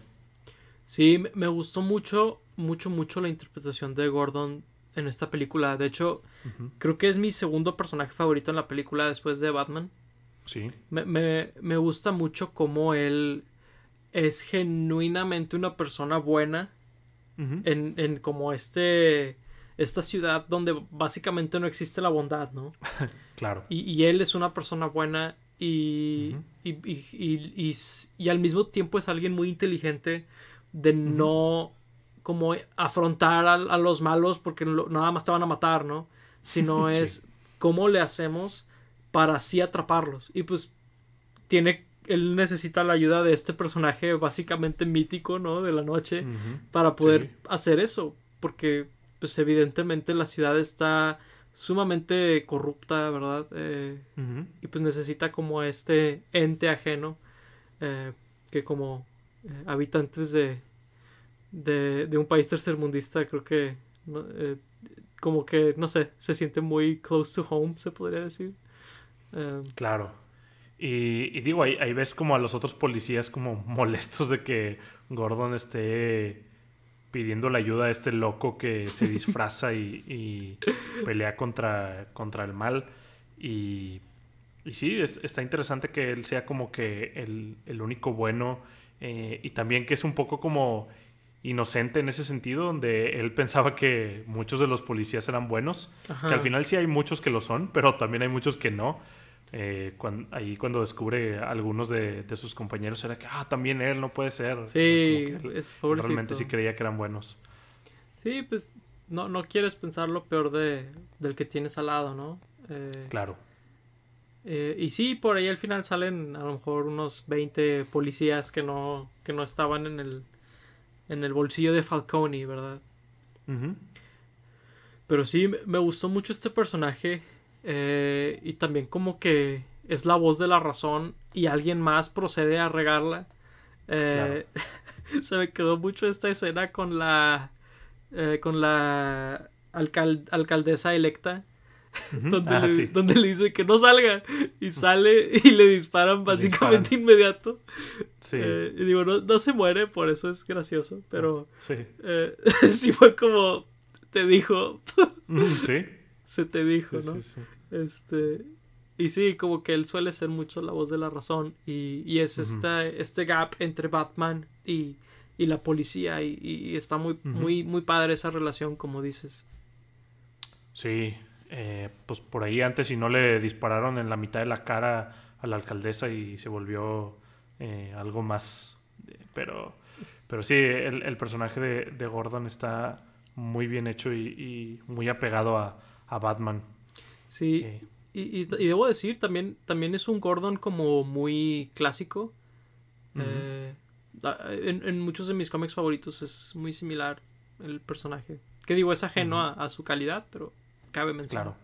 Sí, me gustó mucho, mucho, mucho la interpretación de Gordon en esta película. De hecho, creo que es mi segundo personaje favorito en la película después de Batman. Sí. Me, me, me gusta mucho cómo él es genuinamente una persona buena en, en como este esta ciudad donde básicamente no existe la bondad, ¿no? (laughs) claro. Y, y, él es una persona buena y, y, y, y, al mismo tiempo es alguien muy inteligente de no como afrontar a, los malos porque nada más te van a matar, ¿no? Sino (laughs) es cómo le hacemos para así atraparlos. Y pues tiene, él necesita la ayuda de este personaje básicamente mítico, ¿no? De la noche para poder hacer eso. Porque pues evidentemente la ciudad está sumamente corrupta, ¿verdad? Eh, y pues necesita como este ente ajeno eh, que como eh, habitantes de, de, de un país tercermundista, creo que eh, como que, no sé, se siente muy close to home, se podría decir. Em, claro. Y, digo, ahí, ahí, ves como a los otros policías como (laughs) molestos de que Gordon esté pidiendo la ayuda a este loco que se (laughs) disfraza y, pelea contra, contra el mal. Y, y sí, está interesante que él sea como que el, único bueno eh, y también que es un poco como inocente en ese sentido, donde él pensaba que muchos de los policías eran buenos, que al final sí hay muchos que lo son, pero también hay muchos que no. Eh, ahí cuando descubre a algunos de, sus compañeros era que, ah, también él no puede ser. Sí, es Realmente sí creía que eran buenos. Sí, pues no, no quieres pensar lo peor de, del que tienes al lado, ¿no? Eh, claro. Eh, y sí, por ahí al final salen a lo mejor unos 20 policías que no, que no estaban en el, en el bolsillo de Falcone, ¿verdad? Pero sí, me gustó mucho este personaje. Eh, y también como que es la voz de la razón y alguien más procede a regarla. Eh, (laughs) se me quedó mucho esta escena con la eh, con la alcaldesa electa donde, ah, le, donde, le, dice que no salga y sale y le disparan básicamente inmediato. Sí. y digo, no, no, se muere, por eso es gracioso, pero sí, (laughs) sí fue como te dijo. sí. Se te dijo, ¿no? Este, y sí, como que él suele ser mucho la voz de la razón. Y, y es este gap entre Batman y, y la policía. Y, está muy, muy, muy padre esa relación, como dices. Sí, eh, pues por ahí antes, si no le dispararon en la mitad de la cara a la alcaldesa y se volvió eh, algo más. Pero, pero sí, el, el personaje de, de, Gordon está muy bien hecho y, muy apegado a, a Batman. Sí. Y, y, debo decir, también, también es un Gordon como muy clásico. Eh, en, muchos de mis cómics favoritos es muy similar el personaje. Que digo, es ajeno a, su calidad, pero cabe mencionar. Claro.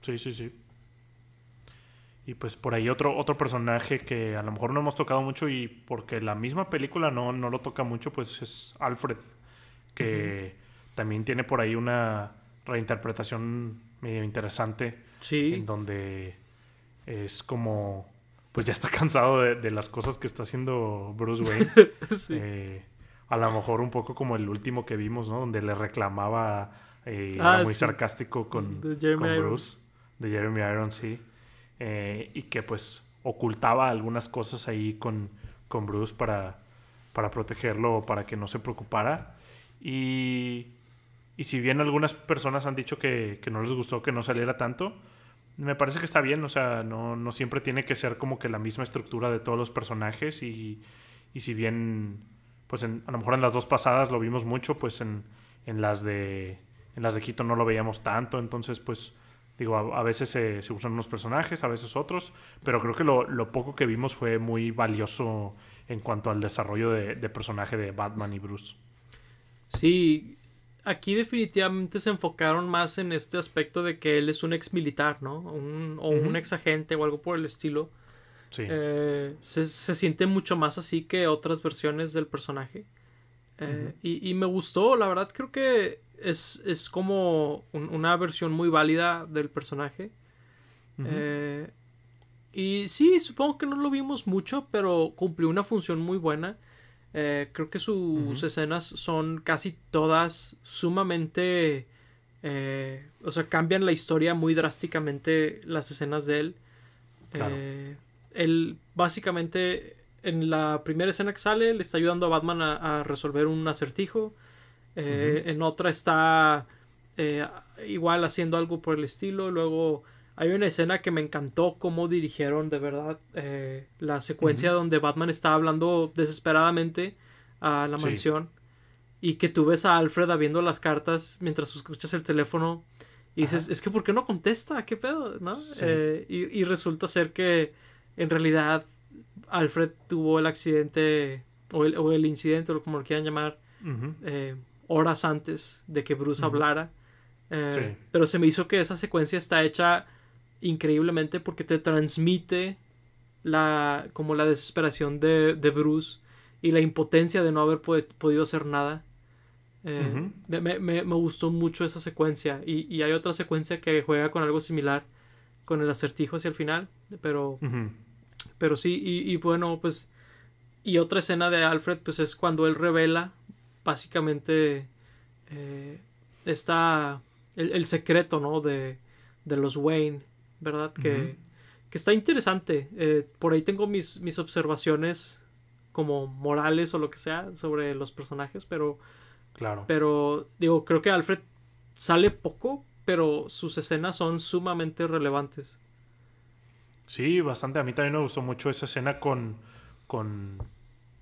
Sí, sí, sí. Y pues por ahí otro, otro personaje que a lo mejor no hemos tocado mucho y porque la misma película no, no lo toca mucho, pues es Alfred. Que también tiene por ahí una reinterpretación medio interesante. Sí. En donde es como. Pues ya está (laughs) cansado de, las cosas que está haciendo Bruce Wayne. (laughs) Eh, a lo mejor un poco como el último que vimos, ¿no? Donde le reclamaba. Eh, ah, muy sarcástico con, Bruce. De Jeremy Irons, sí. Eh, y que pues ocultaba algunas cosas ahí con, con Bruce para, para protegerlo, para que no se preocupara. Y y si bien algunas personas han dicho que, no les gustó que no saliera tanto, me parece que está bien. O sea, no, siempre tiene que ser como que la misma estructura de todos los personajes. Y, si bien, pues a lo mejor en las dos pasadas lo vimos mucho, pues en, las de en las de Quito no lo veíamos tanto. Entonces, pues digo, a, veces se, usan unos personajes, a veces otros. Pero creo que lo, poco que vimos fue muy valioso en cuanto al desarrollo de, de personaje de Batman y Bruce. Sí, aquí definitivamente se enfocaron más en este aspecto de que él es un ex militar, ¿no? o un ex agente o algo por el estilo. Sí. Eh, se, siente mucho más así que otras versiones del personaje. Eh, y, me gustó, la verdad creo que es, es como una versión muy válida del personaje. Eh, y sí, supongo que no lo vimos mucho, pero cumplió una función muy buena. Eh, creo que sus escenas son casi todas sumamente... Eh, o sea, cambian la historia muy drásticamente las escenas de él. Eh, él básicamente en la primera escena que sale le está ayudando a Batman a, resolver un acertijo. En otra está igual haciendo algo por el estilo. Luego hay una escena que me encantó cómo dirigieron de verdad eh, la secuencia donde Batman está hablando desesperadamente a la mansión y que tú ves a Alfred viendo las cartas mientras escuchas el teléfono y dices, es que ¿por qué no contesta? ¿Qué pedo? ¿No? Eh, y, resulta ser que en realidad Alfred tuvo el accidente o el, o el incidente o como lo quieran llamar eh, horas antes de que Bruce hablara. Pero se me hizo que esa secuencia está hecha increíblemente porque te transmite la como la desesperación de, de Bruce y la impotencia de no haber podido hacer nada. Eh, me, me, gustó mucho esa secuencia y, y, hay otra secuencia que juega con algo similar con el acertijo hacia el final, pero, pero sí, y, y, bueno, pues, y otra escena de Alfred, pues es cuando él revela básicamente eh, está el, secreto, ¿no? De, de los Wayne, ¿verdad? Que, que está interesante. Eh, por ahí tengo mis, mis observaciones como morales o lo que sea sobre los personajes, pero... Claro. Pero, digo, creo que Alfred sale poco, pero sus escenas son sumamente relevantes. Sí, bastante. A mí también me gustó mucho esa escena con, con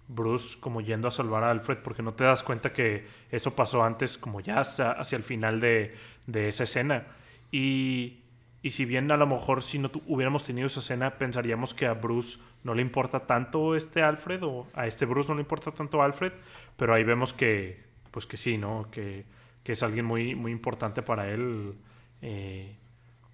Bruce como yendo a salvar a Alfred porque no te das cuenta que eso pasó antes como ya hacia, hacia el final de, de, esa escena. Y, y, si bien a lo mejor si no hubiéramos tenido esa escena pensaríamos que a Bruce no le importa tanto este Alfred o a este Bruce no le importa tanto Alfred, pero ahí vemos que pues que sí, ¿no? Que, que es alguien muy, muy importante para él. Eh,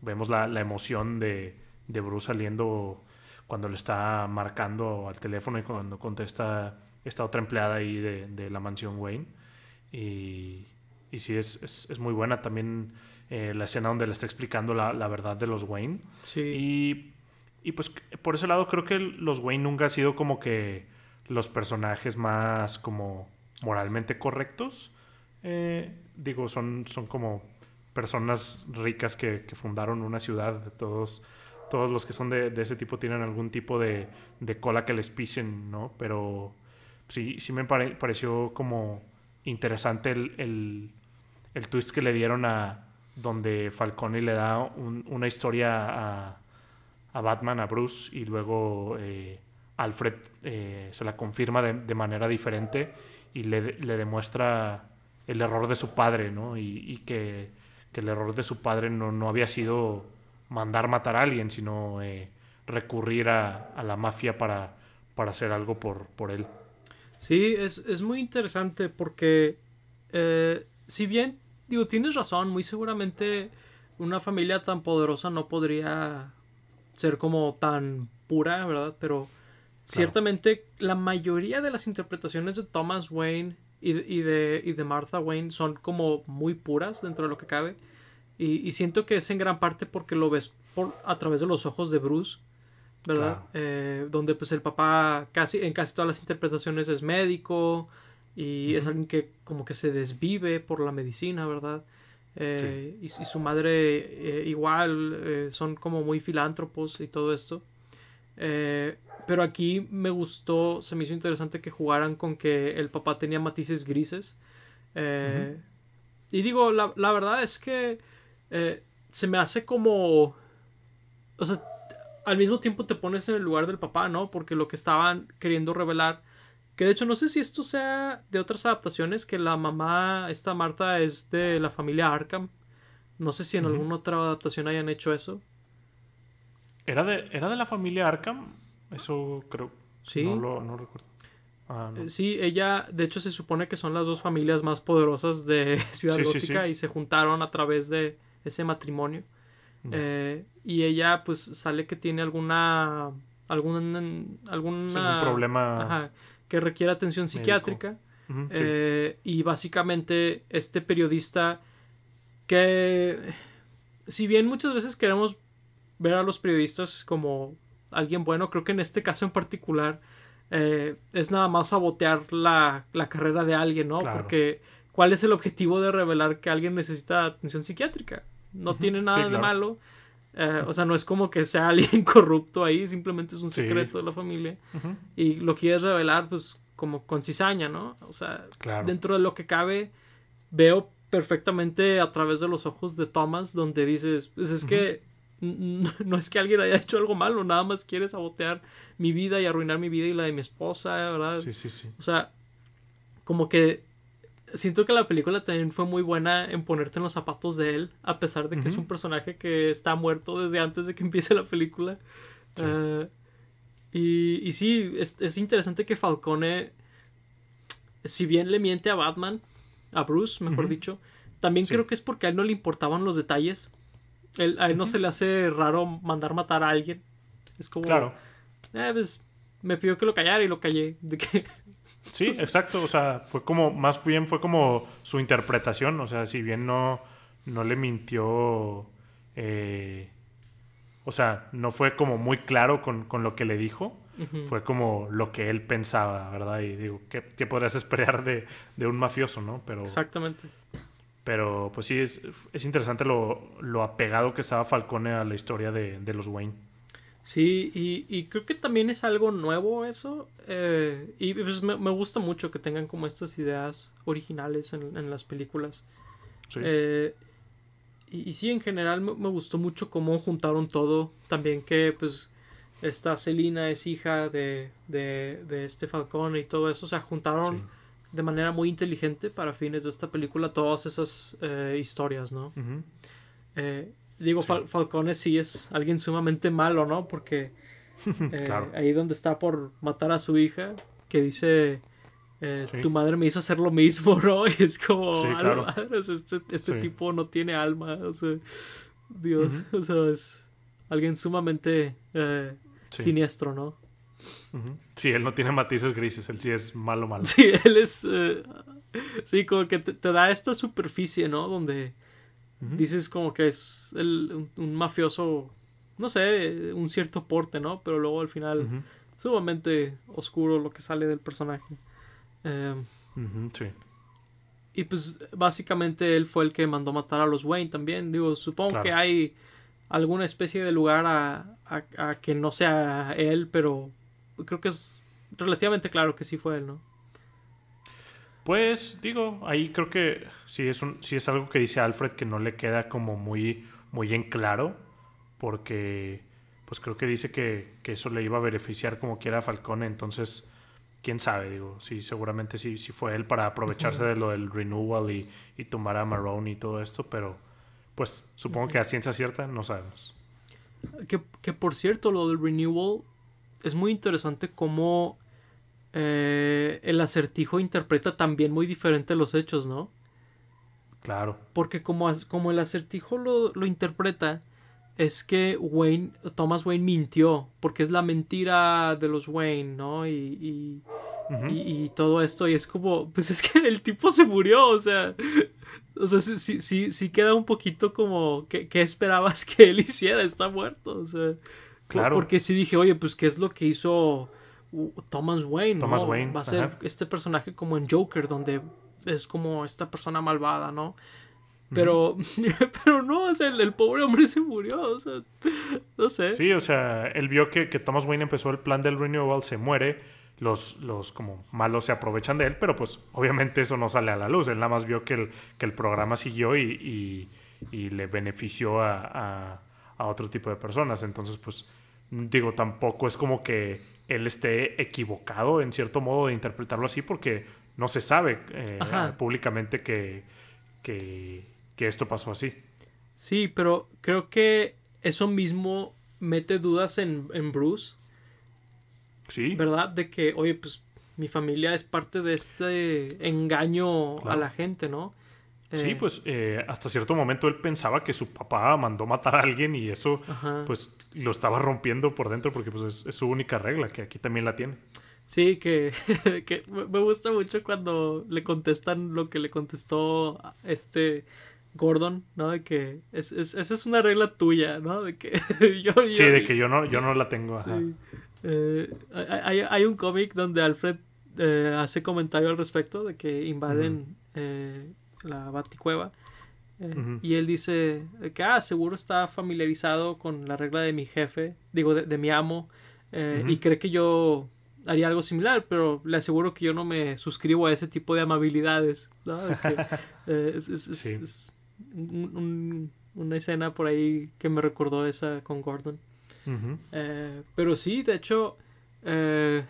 vemos la, la emoción de de Bruce saliendo cuando le está marcando al teléfono y cuando contesta esta otra empleada ahí de, la mansión Wayne. Y, y sí, es, es, muy buena también eh, la escena donde le está explicando la, verdad de los Wayne. Sí. Y, y, pues por ese lado creo que los Wayne nunca han sido como que los personajes más como moralmente correctos. Eh, digo, son, son como personas ricas que, que fundaron una ciudad de todos todos los que son de, ese tipo tienen algún tipo de, cola que les pisen, ¿no? Pero sí, sí me pareció como interesante el, twist que le dieron a donde Falcone le da una historia a, Batman, a Bruce, y luego eh, Alfred eh, se la confirma de, manera diferente y le, demuestra el error de su padre, ¿no? Y, que, el error de su padre no, no había sido mandar matar a alguien, sino eh, recurrir a, la mafia para, para hacer algo por, por él. Sí, es, muy interesante porque eh, si bien, digo, tienes razón, muy seguramente una familia tan poderosa no podría ser como tan pura, ¿verdad? Pero ciertamente la mayoría de las interpretaciones de Thomas Wayne y de, y de Martha Wayne son como muy puras dentro de lo que cabe. Y, siento que es en gran parte porque lo ves por, a través de los ojos de Bruce, ¿verdad? Eh, donde pues el papá casi en casi todas las interpretaciones es médico y es alguien que como que se desvive por la medicina, ¿verdad? Eh, y, su madre eh, igual son como muy filántropos y todo esto. pero aquí me gustó, se me hizo interesante que jugaran con que el papá tenía matices grises. Y digo, la, la verdad es que eh, se me hace como... O sea, al mismo tiempo te pones en el lugar del papá, ¿no? Porque lo que estaban queriendo revelar, que de hecho no sé si esto sea de otras adaptaciones, que la mamá, esta Marta, es de la familia Arkham. No sé si en alguna otra adaptación hayan hecho eso. ¿Era de, ¿Era de la familia Arkham? Eso creo. Sí. No lo recuerdo. Ah, sí, ella, de hecho, se supone que son las dos familias más poderosas de (laughs) Ciudad Gótica y se juntaron a través de ese matrimonio. Eh, y ella pues sale que tiene alguna algún, alguna problema que requiere atención psiquiátrica. Eh, y básicamente este periodista que si bien muchas veces queremos ver a los periodistas como alguien bueno creo que en este caso en particular eh, es nada más sabotear la, la carrera de alguien no porque cuál es el objetivo de revelar que alguien necesita atención psiquiátrica no tiene nada de malo. Eh, o sea, no es como que sea (laughs) alguien corrupto ahí, simplemente es un secreto de la familia. Y lo quieres revelar, pues, como con cizaña, ¿no? O sea, dentro de lo que cabe, veo perfectamente a través de los ojos de Thomas, donde dices, pues es que (laughs) no es que alguien haya hecho algo malo, nada más quiere sabotear mi vida y arruinar mi vida y la de mi esposa, ¿verdad? Sí, sí, sí. O sea, como que siento que la película también fue muy buena en ponerte en los zapatos de él, a pesar de que es un personaje que está muerto desde antes de que empiece la película. Eh, y, y, sí, es, interesante que Falcone, si bien le miente a Batman, a Bruce, mejor dicho, también creo que es porque a él no le importaban los detalles. a él no se le hace raro mandar matar a alguien. Es como... Claro. Eh, pues, me pidió que lo callara y lo callé. De que Sí, exacto. O sea, fue como, más bien fue como su interpretación. O sea, si bien no, no le mintió. Eh, o sea, no fue como muy claro con, lo que le dijo. fue como lo que él pensaba, ¿verdad? Y digo, ¿qué, qué podrías (laughs) esperar de, de, un mafioso, no? Pero, Exactamente. Pero pues sí, es, es interesante lo, lo, apegado que estaba Falcone a la historia de, de los Wayne. Sí, y, y, creo que también es algo nuevo eso. Eh, y pues me, me, gusta mucho que tengan como estas ideas originales en, en las películas. Sí. Eh, y, y, sí, en general me, me, gustó mucho cómo juntaron todo. También que pues esta Celina es hija de, de, de este Falcone y todo eso. O sea, juntaron... Sí de manera muy inteligente para fines de esta película todas esas eh, historias, ¿no? Uh -huh. Eh, digo. Fal Falcone sí es alguien sumamente malo, ¿no? Porque (laughs) eh, claro. ahí donde está por matar a su hija, que dice, eh, sí. tu madre me hizo hacer lo mismo, (laughs) ¿no? Y es como, sí, claro. sea, este, este tipo no tiene alma, o sea, Dios, uh -huh. o sea, es alguien sumamente siniestro, ¿no? Sí, él no tiene matices grises, él sí es malo, malo. (laughs) Sí, él es. Sí, como que te, te, da esta superficie, ¿no? Donde uh -huh. dices como que es el, un, un, mafioso, no sé, un cierto porte, ¿no? Pero luego al final, uh -huh. sumamente oscuro lo que sale del personaje. Um, sí. Y pues básicamente él fue el que mandó matar a los Wayne también. Digo, supongo claro. que hay alguna especie de lugar a, a, a que no sea él, pero creo que es relativamente claro que sí fue él, ¿no? Pues digo, ahí creo que sí es, un, sí es algo que dice Alfred que no le queda como muy, muy en claro, porque pues creo que dice que, que eso le iba a beneficiar como quiera a Falcone, entonces quién sabe, digo, sí, seguramente sí, sí fue él para aprovecharse uh -huh. de lo del renewal y, y tomar a Marone y todo esto, pero pues supongo uh -huh. que a ciencia cierta no sabemos. Que, que por cierto, lo del renewal es muy interesante cómo eh, el acertijo interpreta también muy diferente los hechos, ¿no? Claro. Porque como, como el acertijo lo, lo, interpreta, es que Wayne, Thomas Wayne mintió, porque es la mentira de los Wayne, ¿no? Y, y, uh -huh. y, y todo esto, y es como, pues es que el tipo se murió, o sea, (laughs) o sea, sí, sí, sí queda un poquito como, ¿qué, qué esperabas (laughs) que él hiciera? Está muerto, o sea... Claro. Porque sí dije, oye, pues qué es lo que hizo Thomas Wayne. Thomas ¿no? Wayne. Va a ser Ajá. este personaje como en Joker, donde es como esta persona malvada, ¿no? Pero, (laughs) pero no, o sea, el, el, pobre hombre se murió, o sea, no sé. Sí, o sea, él vio que, que Thomas Wayne empezó el plan del renewal, se muere, los, los como malos se aprovechan de él, pero pues obviamente eso no sale a la luz, él nada más vio que el, que el programa siguió y, y, y le benefició a, a, a otro tipo de personas, entonces pues digo, tampoco es como que él esté equivocado en cierto modo de interpretarlo así porque no se sabe eh, públicamente que, que, que, esto pasó así. Sí, pero creo que eso mismo mete dudas en, en Bruce. Sí. ¿Verdad? De que, oye, pues mi familia es parte de este engaño claro. a la gente, ¿no? Sí, eh, pues eh, hasta cierto momento él pensaba que su papá mandó matar a alguien y eso Ajá. pues lo estaba rompiendo por dentro porque pues es, es, su única regla, que aquí también la tiene. Sí, que, (laughs) que me gusta mucho cuando le contestan lo que le contestó este Gordon, ¿no? De que es, es, esa es una regla tuya, ¿no? De que (laughs) yo, yo, Sí, de que yo no, yo no la tengo. Ajá. Sí. Eh, hay, hay, un cómic donde Alfred eh, hace comentario al respecto de que invaden... Uh -huh la baticueva. Eh, uh -huh. Y él dice que, ah, seguro está familiarizado con la regla de mi jefe, digo, de, de mi amo, eh, uh -huh. y cree que yo haría algo similar, pero le aseguro que yo no me suscribo a ese tipo de amabilidades. ¿no? que, (laughs) eh, es, es, sí. es un, un, una escena por ahí que me recordó esa con Gordon. Uh -huh. pero sí, de hecho, eh,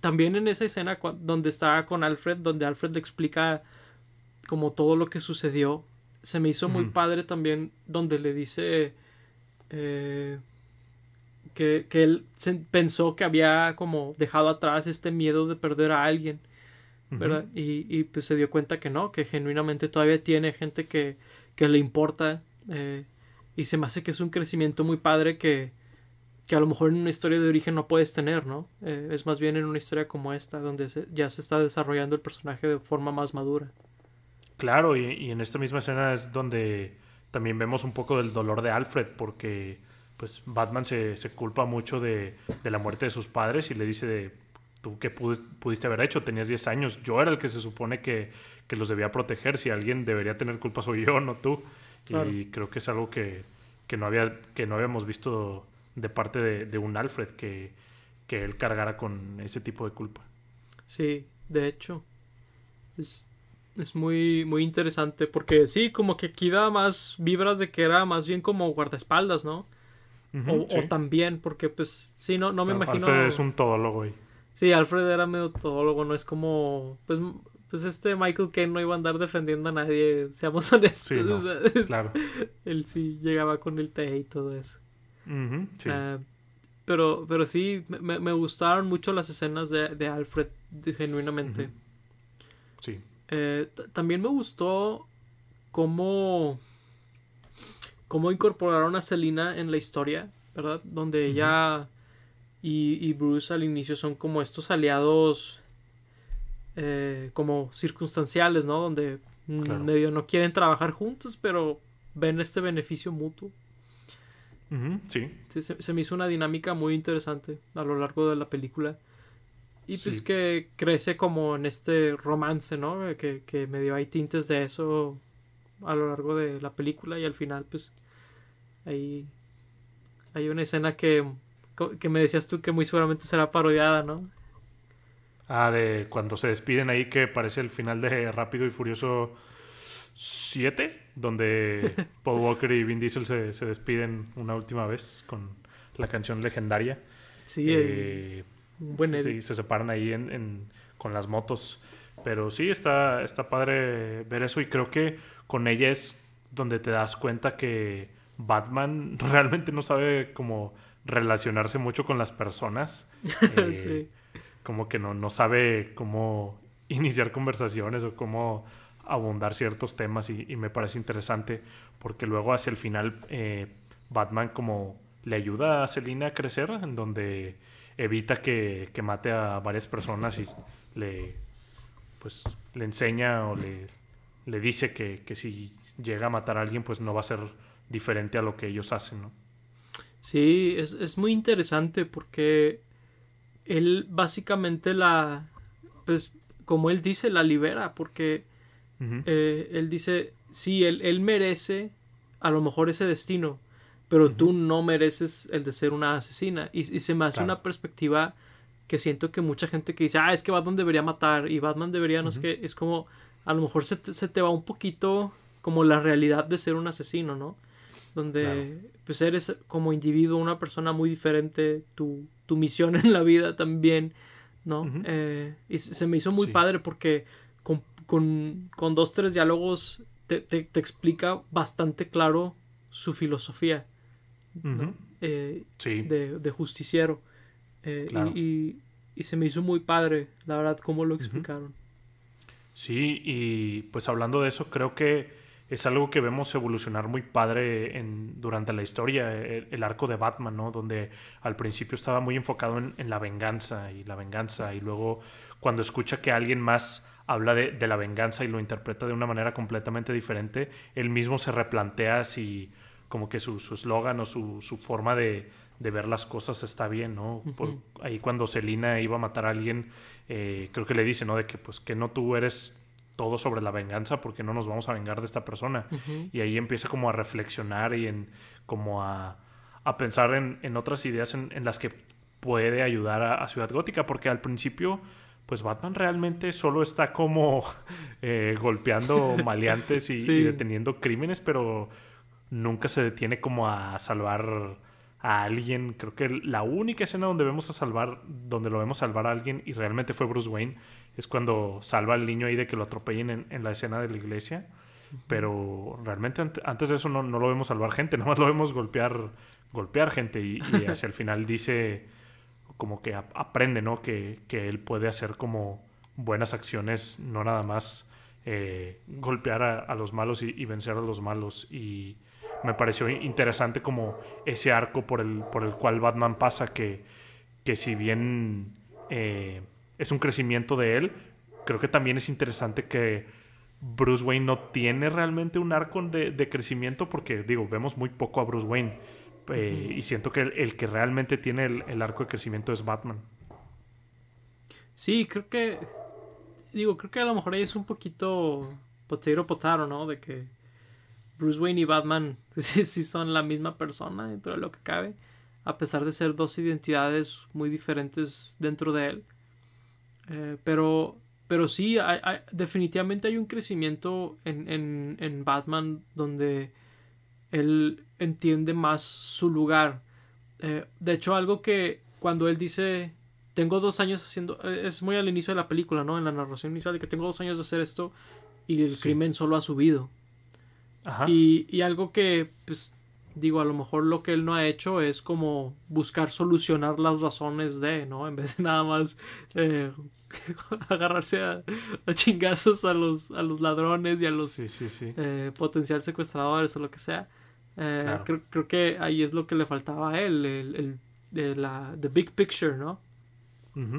también en esa escena donde está con Alfred, donde Alfred le explica como todo lo que sucedió. Se me hizo muy padre también donde le dice eh, que, que, él pensó que había como dejado atrás este miedo de perder a alguien. ¿verdad? Uh -huh. y, y, pues se dio cuenta que no, que genuinamente todavía tiene gente que, que le importa. Eh, y se me hace que es un crecimiento muy padre que, que a lo mejor en una historia de origen no puedes tener, ¿no? Eh, es más bien en una historia como esta, donde se, ya se está desarrollando el personaje de forma más madura. Claro, y, y, en esta misma escena es donde también vemos un poco del dolor de Alfred, porque pues Batman se, se culpa mucho de, de, la muerte de sus padres y le dice de, tú qué pudiste haber hecho, tenías 10 años, yo era el que se supone que, que los debía proteger, si alguien debería tener culpa soy yo, no tú. Y creo que es algo que, que, no había, que no habíamos visto de parte de, de un Alfred, que, que él cargara con ese tipo de culpa. Sí, de hecho. Es, es muy, muy interesante porque sí, como que aquí da más vibras de que era más bien como guardaespaldas, ¿no? o, también, porque pues sí, no, no me imagino... Alfred es un todólogo, güey. Sí, Alfred era medio todólogo, no es como... Pues, pues este Michael Caine no iba a andar defendiendo a nadie, (laughs) seamos honestos. claro. (laughs) Él sí llegaba con el té y todo eso. sí. Ah, pero, pero sí, me, me, gustaron mucho las escenas de, de Alfred, genuinamente. Sí. Eh, también me gustó cómo, cómo incorporaron a Selina en la historia, ¿verdad? Donde ella y, y, Bruce al inicio son como estos aliados eh, como circunstanciales, ¿no? Donde medio no quieren trabajar juntos, pero ven este beneficio mutuo sí. Se, me hizo una dinámica muy interesante a lo largo de la película. Y pues que crece como en este romance, ¿no? Que, que medio hay tintes de eso a lo largo de la película y al final pues ahí hay una escena que, que me decías tú que muy seguramente será parodiada, ¿no? Ah, de cuando se despiden ahí que parece el final de Rápido y Furioso 7, donde (laughs) Paul Walker y Vin Diesel se, se, despiden una última vez con la canción legendaria. Sí, eh, sí se separan ahí en, con las motos. Pero sí, está, está padre ver eso y creo que con ella es donde te das cuenta que Batman (laughs) realmente no sabe cómo relacionarse mucho con las personas. (laughs) Eh, como que no, no sabe cómo iniciar conversaciones o cómo abundar ciertos temas y, me parece interesante porque luego hacia el final eh, Batman como le ayuda a Selina a crecer en donde evita que, mate a varias personas y le pues le enseña o le, le dice que, si llega a matar a alguien pues no va a ser diferente a lo que ellos hacen, ¿no? Sí, es, es muy interesante porque él básicamente la pues como él dice la libera porque eh, él dice, sí, él, él, merece a lo mejor ese destino, pero tú no mereces el de ser una asesina. Y, se me hace una perspectiva que siento que mucha gente que dice, ah, es que Batman debería matar y Batman debería, no es que, es como, a lo mejor se te, va un poquito como la realidad de ser un asesino, ¿no? Donde pues eres como individuo una persona muy diferente, tu, tu misión en la vida también, ¿no? Eh, y se me hizo muy padre porque con, con dos, tres diálogos te, te, explica bastante claro su filosofía eh, de, de, justiciero. Eh, y, y, se me hizo muy padre, la verdad, cómo lo explicaron. Sí, y pues hablando de eso, creo que es algo que vemos evolucionar muy padre en, durante la historia, el, arco de Batman, ¿no? Donde al principio estaba muy enfocado en, en, la venganza y la venganza, y luego cuando escucha que alguien más habla de, la venganza y lo interpreta de una manera completamente diferente, él mismo se replantea si como que su eslogan o su, forma de, ver las cosas está bien, ¿no? ahí cuando Selina iba a matar a alguien, eh, creo que le dice, ¿no? De que pues que no tú eres todo sobre la venganza porque no nos vamos a vengar de esta persona. Y ahí empieza como a reflexionar y en como a, pensar en, otras ideas en, las que puede ayudar a Ciudad Gótica, porque al principio pues Batman realmente solo está como (laughs) eh, golpeando maleantes y, deteniendo crímenes, pero nunca se detiene como a salvar a alguien. Creo que la única escena donde vemos a salvar, donde lo vemos salvar a alguien y realmente fue Bruce Wayne, es cuando salva al niño ahí de que lo atropellen en, la escena de la iglesia. Pero realmente antes de eso no, lo vemos salvar gente, (laughs) nomás lo vemos golpear, golpear gente y (laughs) hacia el final dice como que aprende, ¿no? Que, él puede hacer como buenas acciones, no nada más eh, golpear a, los malos y, vencer a los malos. Y me pareció interesante como ese arco por el, por el cual Batman pasa, que, que si bien eh, es un crecimiento de él, creo que también es interesante que Bruce Wayne no tiene realmente un arco de, de crecimiento porque, digo, vemos muy poco a Bruce Wayne Eh, y siento que el, que realmente tiene el, arco de crecimiento es Batman. Sí, creo que. Digo, creo que a lo mejor ahí es un poquito potato potato, ¿no? De que Bruce Wayne y Batman (laughs) pues, sí, son la misma persona dentro de lo que cabe. A pesar de ser dos identidades muy diferentes dentro de él. Eh, pero, pero sí, definitivamente hay un crecimiento en, en, en Batman donde él entiende más su lugar. Eh, de hecho, algo que cuando él dice, tengo dos años haciendo, eh, es muy al inicio de la película, ¿no? En la narración inicial, de que tengo dos años de hacer esto y el crimen solo ha subido. Ajá. Y, y, algo que, pues, digo, a lo mejor lo que él no ha hecho es como buscar solucionar las razones de, ¿no? En vez de nada más eh, (laughs) agarrarse a, chingazos a los, a los ladrones y a los potencial secuestradores o lo que sea. Eh, creo, que ahí es lo que le faltaba a él, el, de la the big picture, ¿no?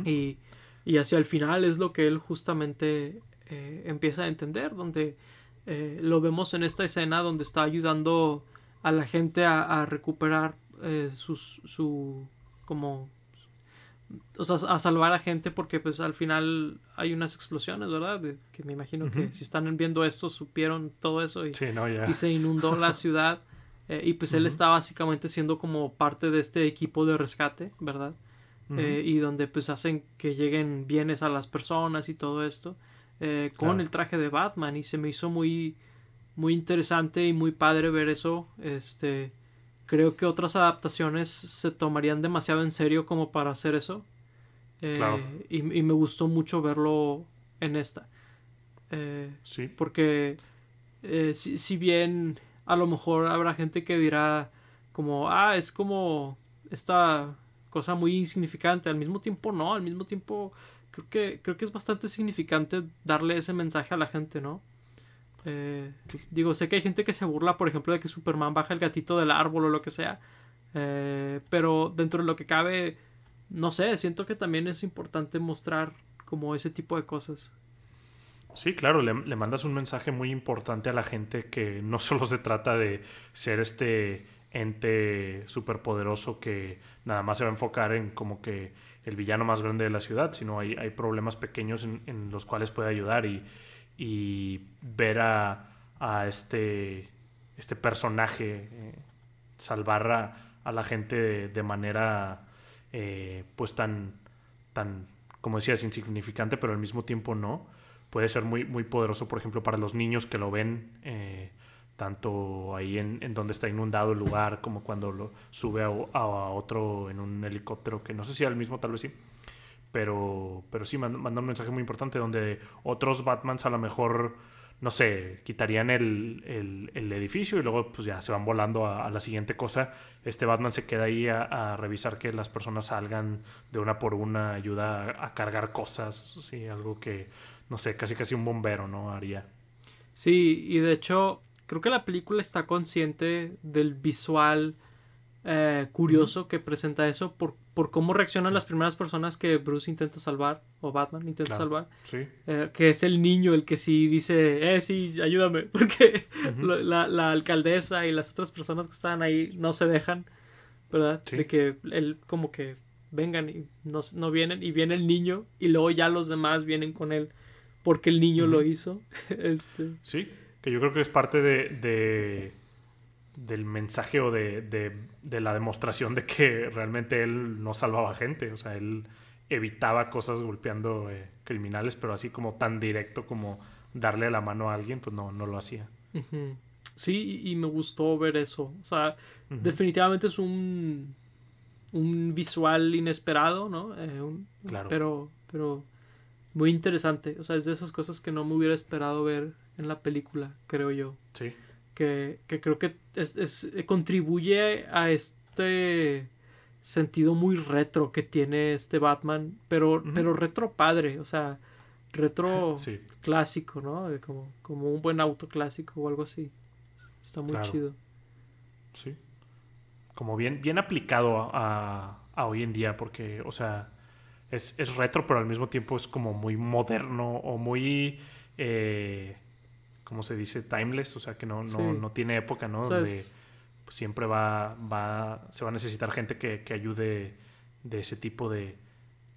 y, y, hacia el final es lo que él justamente eh, empieza a entender, donde eh, lo vemos en esta escena donde está ayudando a la gente a, recuperar sus, su como o sea, a salvar a gente porque pues al final hay unas explosiones, ¿verdad? que me imagino que si están viendo esto supieron todo eso y, y se inundó la (laughs) ciudad. Eh, y pues él está básicamente siendo como parte de este equipo de rescate, ¿verdad? Eh, y donde pues hacen que lleguen bienes a las personas y todo esto eh, con el traje de Batman y se me hizo muy muy interesante y muy padre ver eso. Este creo que otras adaptaciones se tomarían demasiado en serio como para hacer eso. Y, me gustó mucho verlo en esta. Sí. porque si, si bien a lo mejor habrá gente que dirá como, ah, es como esta cosa muy insignificante. Al mismo tiempo, no, al mismo tiempo creo que, creo que es bastante significante darle ese mensaje a la gente, ¿no? Eh, digo, sé que hay gente que se burla, por ejemplo, de que Superman baja el gatito del árbol o lo que sea. Eh, pero dentro de lo que cabe, no sé, siento que también es importante mostrar como ese tipo de cosas. Sí, claro, le, mandas un mensaje muy importante a la gente que no (laughs) solo se trata de ser este ente superpoderoso que nada más se va a enfocar en como que el villano más grande de la ciudad, sino hay, hay problemas pequeños en, los cuales puede ayudar y, y ver a, a, este, este personaje eh, salvar a, la gente de, manera eh, pues tan, tan, como decías, insignificante, pero al mismo tiempo no. Puede ser muy, muy poderoso, por ejemplo, para los niños que lo ven, eh, tanto ahí en, donde está inundado el lugar, como cuando lo sube a, otro en un helicóptero, que no sé si al mismo, tal vez sí. Pero, pero sí, manda, un mensaje muy importante donde otros Batmans a lo mejor, no sé, quitarían el, edificio y luego pues ya se van volando a, la siguiente cosa. Este Batman se queda ahí a, revisar que las personas salgan de una por una, ayuda a, a cargar cosas, sí, algo que no sé, casi casi un bombero, ¿no? Haría. Sí, y de hecho, creo que la película está consciente del visual eh, curioso que presenta eso por, por cómo reaccionan las primeras personas que Bruce intenta salvar, o Batman intenta salvar. Sí. Eh, que es el niño el que sí dice, eh, sí, ayúdame, (laughs) porque la, la, alcaldesa y las otras personas que están ahí no se dejan, ¿verdad? De que él como que vengan y no, no vienen, y viene el niño, y luego ya los demás vienen con él porque el niño lo hizo. (laughs) este. Sí, que yo creo que es parte de, del mensaje o de, la demostración de que realmente él no salvaba gente, o sea, él evitaba cosas golpeando eh, criminales, pero así como tan directo como darle la mano a alguien, pues no, no lo hacía. Sí, y me gustó ver eso. O sea, definitivamente es un, un visual inesperado, ¿no? Eh, claro. Pero, pero muy interesante. O sea, es de esas cosas que no me hubiera esperado ver en la película, creo yo. Sí. Que, que creo que es, es, contribuye a este sentido muy retro que tiene este Batman, pero, pero retro padre, o sea, retro (laughs) clásico, ¿no? Como, como un buen auto clásico o algo así. Está muy chido. Sí. Como bien, bien aplicado a, a hoy en día, porque, o sea, es, retro, pero al mismo tiempo es como muy moderno o muy, eh, ¿cómo se dice? Timeless, o sea, que no, no, tiene época, ¿no? pues, siempre va, va, se va a necesitar gente que, que ayude de ese tipo de,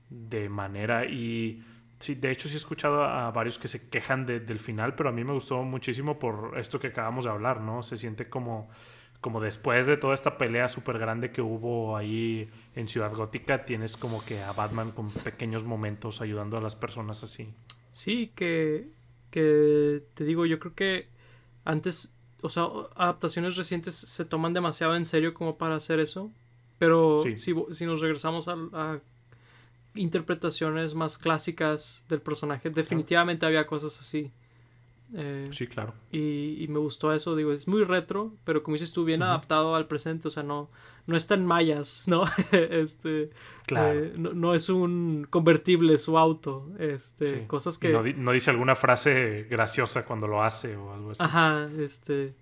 de manera. Y sí, de hecho sí he escuchado a varios que se quejan del final, pero a mí me gustó muchísimo por esto que acabamos de hablar, ¿no? Se siente como, como después de toda esta pelea súper grande que hubo ahí en Ciudad Gótica, tienes como que a Batman con pequeños momentos ayudando a las personas así. Sí, que, que te digo, yo creo que antes, o sea, adaptaciones recientes se toman demasiado en serio como para hacer eso. Pero si, si, nos regresamos a, interpretaciones más clásicas del personaje, definitivamente había cosas así. Eh, sí, claro. Y, me gustó eso, digo, es muy retro, pero como dices tú, bien adaptado al presente, o sea, no, no está en mayas, (laughs) ¿no? este, claro. Eh, no, es un convertible su auto, este, cosas que... No, no, dice alguna frase graciosa cuando lo hace o algo así. Ajá, este...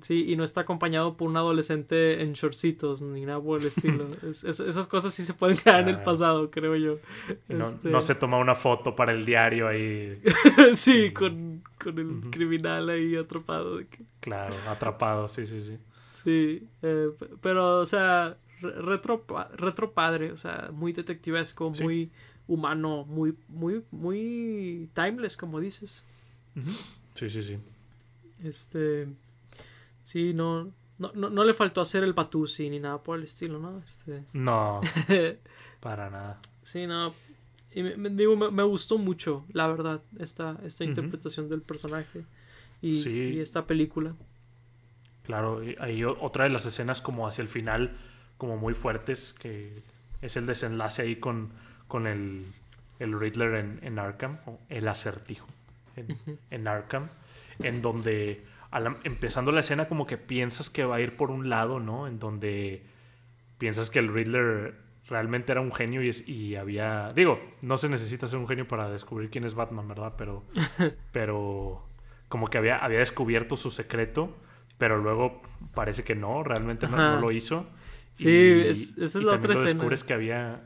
Sí, y no está acompañado por un adolescente en shortcitos ni nada por el (laughs) estilo. esas cosas sí se pueden quedar en el pasado, creo yo. Este no, se toma una foto para el diario ahí. (laughs) sí, con, el criminal ahí atrapado. Claro, atrapado, sí, sí, sí. Sí, eh, pero, o sea, retro, retro padre, o sea, muy detectivesco, muy humano, muy, muy, muy timeless, como dices. Sí, sí, sí. Este. Sí, no, no, no, le faltó hacer el Batusi ni nada por el estilo, ¿no? Este... No, (laughs) para nada. Sí, no. Y me, digo, me, gustó mucho, la verdad, esta, esta interpretación del personaje y, esta película. Claro, hay otra de las escenas como hacia el final, como muy fuertes, que es el desenlace ahí con, con el, el Riddler en, en Arkham, o el acertijo en, en Arkham, en donde empezando la escena como que piensas que va a ir por un lado, ¿no? En donde piensas que el Riddler realmente era un genio y, y había... Digo, no se necesita ser un genio para descubrir quién es Batman, ¿verdad? Pero, (laughs) pero como que había, había descubierto su secreto, pero luego parece que no, realmente no, lo hizo. Sí, esa es la otra escena. descubres que había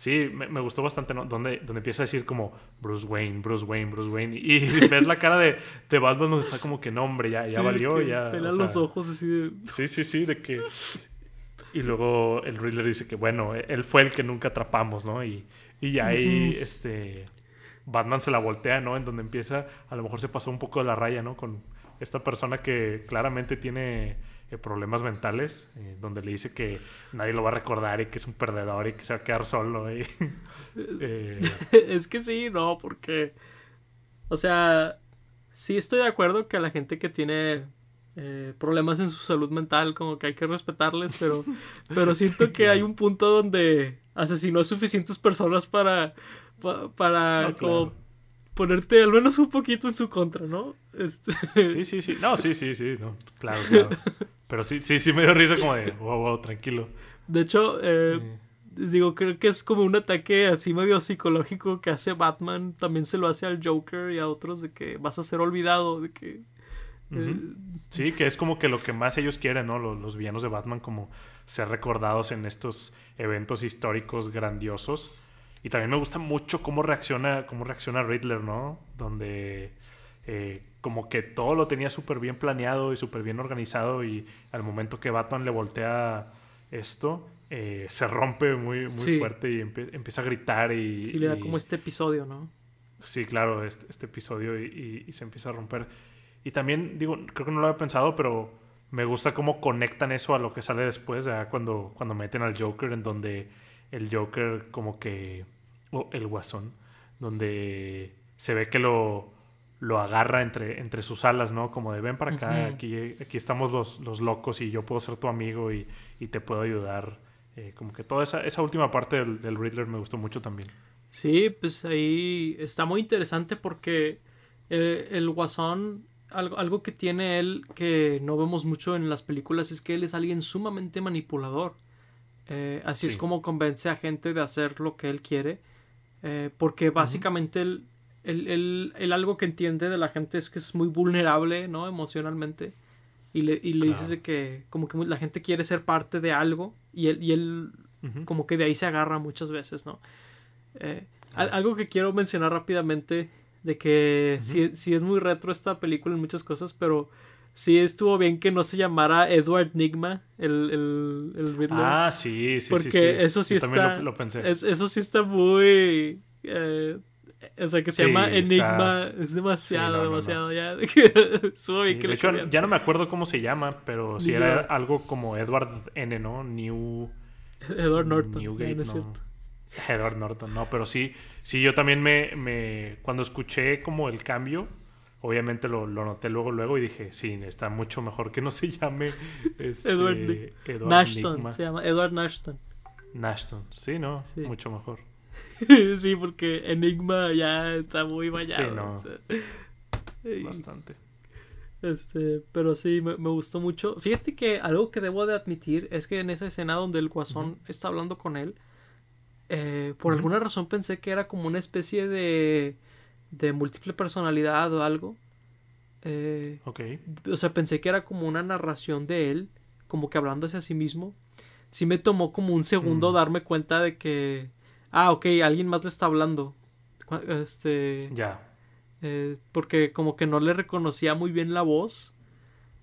Sí, me, gustó bastante, ¿no? Donde, donde empieza a decir como Bruce Wayne, Bruce Wayne, Bruce Wayne. Y, (laughs) ves la cara de, de, Batman donde está como que no, hombre, ya, ya valió, ya. Pela los ojos así de. Sí, sí, sí, de que. (laughs) Y luego el Riddler dice que, bueno, él fue el que nunca atrapamos, ¿no? Y, y ahí, este. Batman se la voltea, ¿no? En donde empieza, a lo mejor se pasó un poco de la raya, ¿no? Con esta persona que claramente tiene eh, problemas mentales, eh, donde le dice que nadie lo va a recordar y que es un perdedor y que se va a quedar solo. Eh, (laughs) es que sí, no, porque, o sea, sí estoy de acuerdo que a la gente que tiene problemas en su salud mental, como que hay que respetarles, pero, (laughs) pero siento que hay un punto donde asesinó a suficientes personas para, para, ponerte al menos un poquito en su contra, ¿no? Este... Sí, sí, sí. No, sí, sí, sí. No, claro, claro. Pero sí, sí, sí me dio risa como de, wow, wow, tranquilo. De hecho, eh, digo, creo que es como un ataque así medio psicológico que hace Batman. También se lo hace al Joker y a otros de que vas a ser olvidado, de que... Sí, que es como que lo que más ellos quieren, ¿no? Los, los, villanos de Batman como ser recordados en estos eventos históricos grandiosos. Y también me gusta mucho cómo reacciona, cómo reacciona Riddler, ¿no? Donde eh, como que todo lo tenía súper bien planeado y súper bien organizado y al momento que Batman le voltea esto, eh, se rompe muy, muy fuerte y empieza a gritar y... Sí, le da como este episodio, ¿no? Sí, claro, este, este episodio y, se empieza a romper. Y también, digo, creo que no lo había pensado, pero me gusta cómo conectan eso a lo que sale después, cuando, cuando meten al Joker, en donde el Joker como que... o el Guasón, donde se ve que lo lo agarra entre, entre sus alas, ¿no? Como de ven para acá, aquí, aquí estamos los, los locos y yo puedo ser tu amigo y, te puedo ayudar. Eh, como que toda esa, esa última parte del, del, Riddler me gustó mucho también. Sí, pues ahí está muy interesante porque el, el Guasón, algo, algo que tiene él que no vemos mucho en las películas es que él es alguien sumamente manipulador. Eh, así es como convence a gente de hacer lo que él quiere. Eh, porque básicamente él el, el, algo que entiende de la gente es que es muy vulnerable, ¿no? Emocionalmente. Y le, y le dices que como que la gente quiere ser parte de algo y él, y él como que de ahí se agarra muchas veces, ¿no? Eh, algo que quiero mencionar rápidamente de que si sí, es muy retro esta película en muchas cosas, pero sí estuvo bien que no se llamara Edward Nigma, el, el, el Riddler. Ah, sí, sí, Porque sí, sí. eso sí Yo está. lo, lo pensé. es- eso sí está muy. eh, o sea, que se Sí, llama está- Enigma. Es demasiado, Sí, no, no, no. demasiado ya. (laughs) Estuvo Sí, bien que de hecho, ya no me acuerdo cómo se llama, pero sí Ni era algo como Edward N, ¿no? New... Edward Norton. Newgate, no es no. cierto. Edward Norton, no, pero sí, sí, yo también me, me cuando escuché como el cambio, obviamente lo, lo noté luego, luego y dije, sí, está mucho mejor que no se llame (laughs) este, Edward Edward Nashton. Se llama Edward Nashton. Nashton, sí, no, Sí. mucho mejor. (laughs) sí, porque Enigma ya está muy vallado. Sí, no. o sea. Y- Bastante. Este, pero sí, me, me gustó mucho. Fíjate que algo que debo de admitir es que en esa escena donde el guasón está hablando con él, eh, por alguna razón pensé que era como una especie de, de múltiple personalidad o algo. Eh, Ok. o sea, pensé que era como una narración de él, como que hablando hacia sí mismo. Sí me tomó como un segundo Mm. darme cuenta de que, ah, ok, alguien más le está hablando. Este, Ya. eh, porque como que no le reconocía muy bien la voz.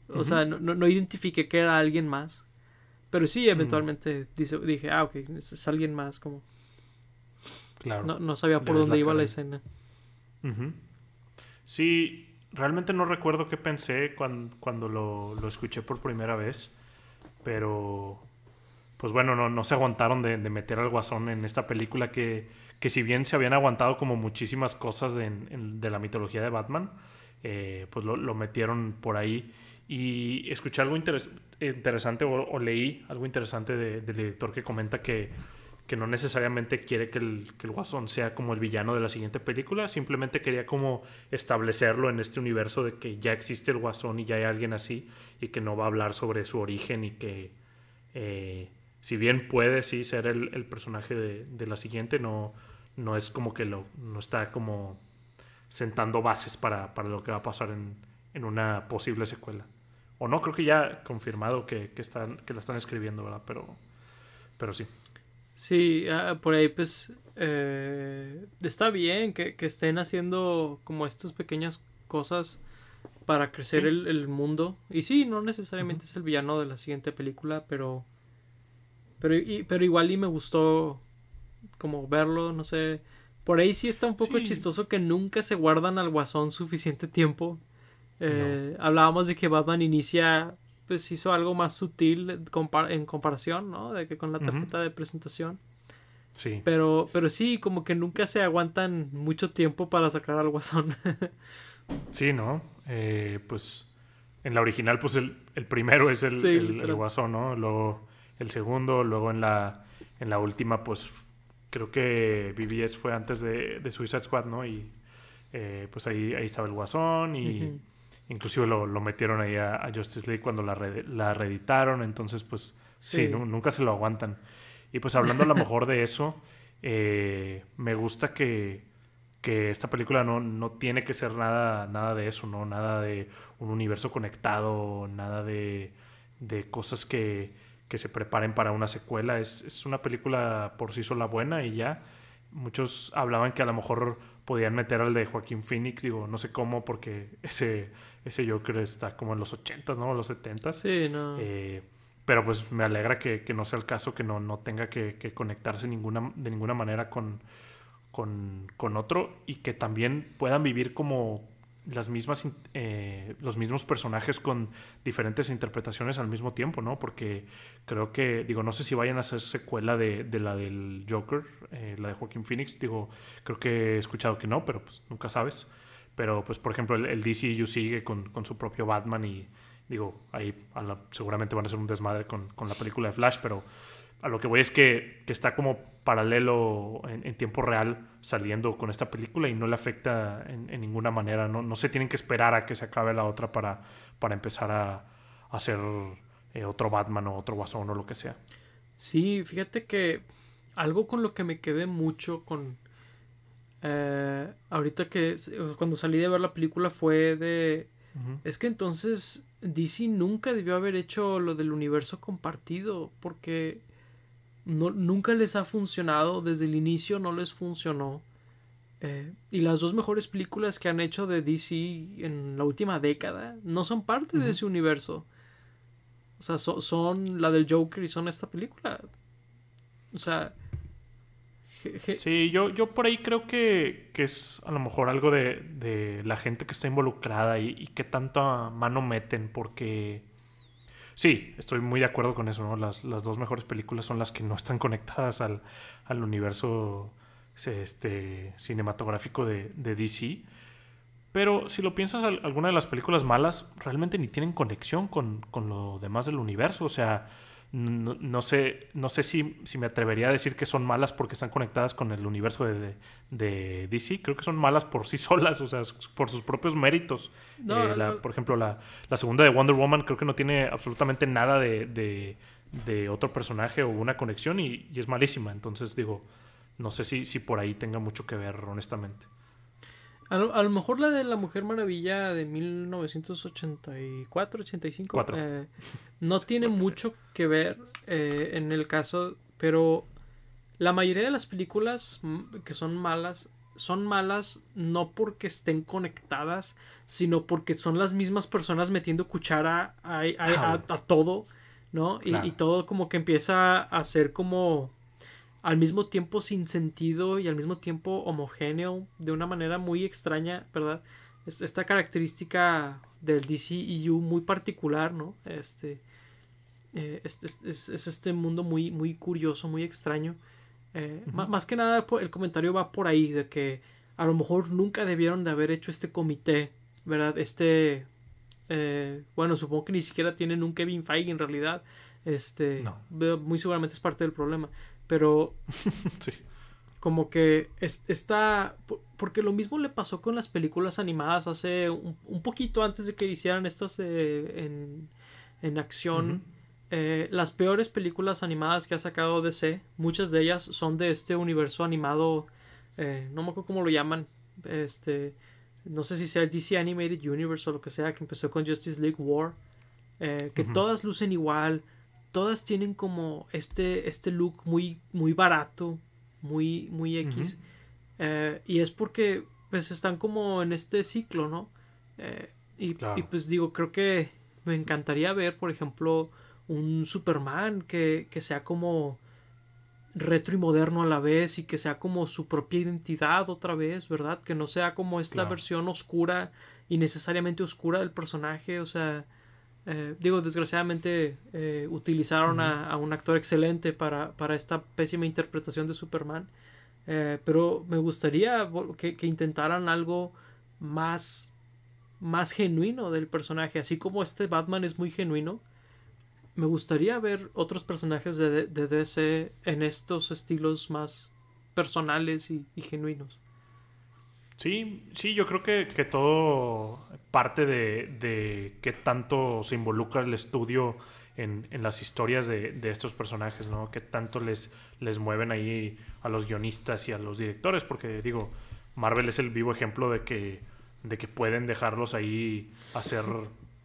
O sea, no, no, no identifiqué que era alguien más. Pero Mm. sí, eventualmente dice- dije, ah, ok, es, es alguien más. Como Claro. no, no sabía por dónde la iba la cara. escena. Ujú. Sí, realmente no recuerdo qué pensé cuando, cuando lo, lo escuché por primera vez, pero pues bueno, no, no se aguantaron de, de meter al guasón en esta película que, que si bien se habían aguantado como muchísimas cosas de, en- de la mitología de Batman, eh, pues lo, lo metieron por ahí. Y escuché algo interes- interesante o, o leí algo interesante de- del director que comenta que, que no necesariamente quiere que el, el Guasón sea como el villano de la siguiente película, simplemente quería como establecerlo en este universo de que ya existe el Guasón y ya hay alguien así y que no va a hablar sobre su origen y que eh, si bien puede sí ser el, el personaje de, de la siguiente, no, no es como que lo, no está como sentando bases para, para lo que va a pasar en, en una posible secuela. O no, creo que ya confirmado que, que, están, que la están escribiendo, ¿verdad? Pero, pero sí. Sí, ah, por ahí pues eh, está bien que, que estén haciendo como estas pequeñas cosas para crecer Sí. el, el mundo. Y sí, no necesariamente es el villano de la siguiente película, pero pero, y- pero igual y me gustó como verlo, no sé. Por ahí sí está un poco Sí. chistoso que nunca se guardan al guasón suficiente tiempo. Eh, Hablábamos de que Batman inicia, pues hizo algo más sutil en comparación, ¿no? De que con la tarjeta de presentación. Sí. Pero, pero sí, como que nunca se aguantan mucho tiempo para sacar al guasón. (laughs) Sí, ¿no? Eh, pues en la original, pues el, el primero es el, Sí, el- guasón, ¿no? Luego el segundo, luego en la, en la última, pues creo que BBS fue antes de, de Suicide Squad, ¿no? Y eh, pues ahí, ahí estaba el guasón y. inclusive lo, lo metieron ahí a, a Justice League cuando la, re- la reeditaron, entonces pues sí, Sí. nu- nunca se lo aguantan. Y pues hablando a lo mejor de eso, eh, me gusta que, que esta película no, no tiene que ser nada, nada de eso, ¿no? Nada de un universo conectado, nada de, de cosas que, que se preparen para una secuela. Es, es una película por sí sola buena y ya. Muchos hablaban que a lo mejor podían meter al de Joaquín Phoenix, digo, no sé cómo, porque (laughs) ese, ese Joker está como en los 80s, ¿no? Los 70s. Sí, no. Eh, pero pues me alegra que, que no sea el caso, que no, no tenga que, que conectarse ninguna, de ninguna manera con, con, con otro y que también puedan vivir como las mismas, eh, los mismos personajes con diferentes interpretaciones al mismo tiempo, ¿no? Porque creo que, digo, no sé si vayan a hacer secuela de, de la del Joker, eh, la de Joaquín Phoenix, digo, creo que he escuchado que no, pero pues nunca sabes. Pero pues, por ejemplo, el, el DCU sigue con, con su propio Batman y digo, ahí seguramente van a ser un desmadre con, con la película de Flash, pero a lo que voy es que, que está como paralelo en, tiempo real saliendo con esta película y no le afecta en, ninguna manera. No, no se tienen que esperar a que se acabe la otra para, para empezar a, a hacer eh, otro Batman o otro Guasón o lo que sea. Sí, fíjate que algo con lo que me quedé mucho con... eh, ahorita que cuando salí de ver la película fue de... Es que entonces DC nunca debió haber hecho lo del universo compartido porque no, nunca les ha funcionado, desde el inicio no les funcionó. Eh, y las dos mejores películas que han hecho de DC en la última década no son parte de ese universo. O sea, son la del Joker y son esta película. O sea... Sí, yo, yo por ahí creo que, es a lo mejor algo de, la gente que está involucrada y, y que tanta mano meten porque... Sí, estoy muy de acuerdo con eso, ¿no? Las, dos mejores películas son las que no están conectadas al, al universo este, cinematográfico de, de, DC. Pero si lo piensas, algunas de las películas malas realmente ni tienen conexión con, con lo demás del universo. O sea, no, sé, no sé si, si, me atrevería a decir que son malas porque están conectadas con el universo de, de, DC. Creo que son malas por sí (laughs) solas, o sea, por sus propios méritos. Eh, por ejemplo, la, la, segunda de Wonder Woman creo que no tiene absolutamente nada de, de otro personaje o una conexión y, y, es malísima. Entonces digo, no sé si, si por ahí tenga mucho que ver, honestamente. A lo, mejor la de la Mujer Maravilla de 1984, 85, eh, no (laughs) tiene mucho que ver eh, en el caso, pero la mayoría de las películas que son malas son malas no porque estén conectadas, sino porque son las mismas personas metiendo cuchara a, a, todo, ¿no? Y, y, todo como que empieza a ser como al mismo tiempo sin sentido y al mismo tiempo homogéneo de una manera muy extraña, ¿verdad? Esta característica del DCEU muy particular, ¿no? Este, eh, es, este mundo muy, muy curioso, muy extraño. Eh, más, que nada el comentario va por ahí, de que a lo mejor nunca debieron de haber hecho este comité, ¿verdad? Este, eh, bueno, supongo que ni siquiera tienen un Kevin Feige en realidad. Este, muy seguramente es parte del problema. Pero (laughs) sí. como que está... Porque lo mismo le pasó con las películas animadas hace un, poquito antes de que hicieran estas en, en, acción. Eh, las peores películas animadas que ha sacado DC, muchas de ellas son de este universo animado, eh, no me acuerdo cómo lo llaman, este, no sé si sea el DC Animated Universe o lo que sea, que empezó con Justice League War, eh, que todas lucen igual, todas tienen como este, este look muy, muy barato, muy, muy X. Eh, y es porque pues están como en este ciclo, ¿no? Eh, y, pues digo, creo que me encantaría ver, por ejemplo, un Superman que, que sea como retro y moderno a la vez y que sea como su propia identidad otra vez, ¿verdad? Que no sea como esta versión oscura y necesariamente oscura del personaje, o sea, eh, digo, desgraciadamente eh, utilizaron a, un actor excelente para, esta pésima interpretación de Superman. Eh, pero me gustaría que, intentaran algo más, más genuino del personaje. Así como este Batman es muy genuino, me gustaría ver otros personajes de, de DC en estos estilos más personales y genuinos. Sí, sí, yo creo que, todo parte de, de qué tanto se involucra el estudio en, las historias de, estos personajes, ¿no? Qué tanto les, les mueven ahí a los guionistas y a los directores, porque digo, Marvel es el vivo ejemplo de que, de que pueden dejarlos ahí hacer,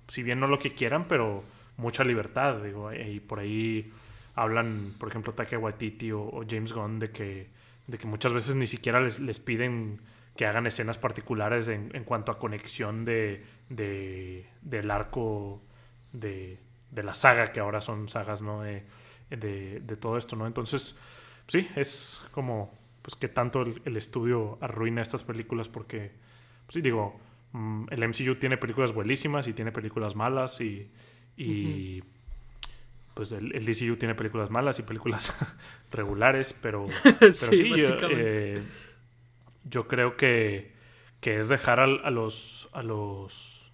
si bien no lo que quieran, pero mucha libertad, digo, y por ahí hablan, por ejemplo, Taika Waititi o, James Gunn de que, de que muchas veces ni siquiera les, les piden que hagan escenas particulares en, cuanto a conexión de, del arco de, la saga, que ahora son sagas, ¿no? De, todo esto, ¿no? Entonces, sí, es como, pues, que tanto el, estudio arruina estas películas porque, pues, sí, digo, mm, el MCU tiene películas buenísimas y tiene películas malas y, pues el, DCU tiene películas malas y películas (laughs) regulares, pero, (laughs) pero sí, eh, yo creo que, es dejar a, los a los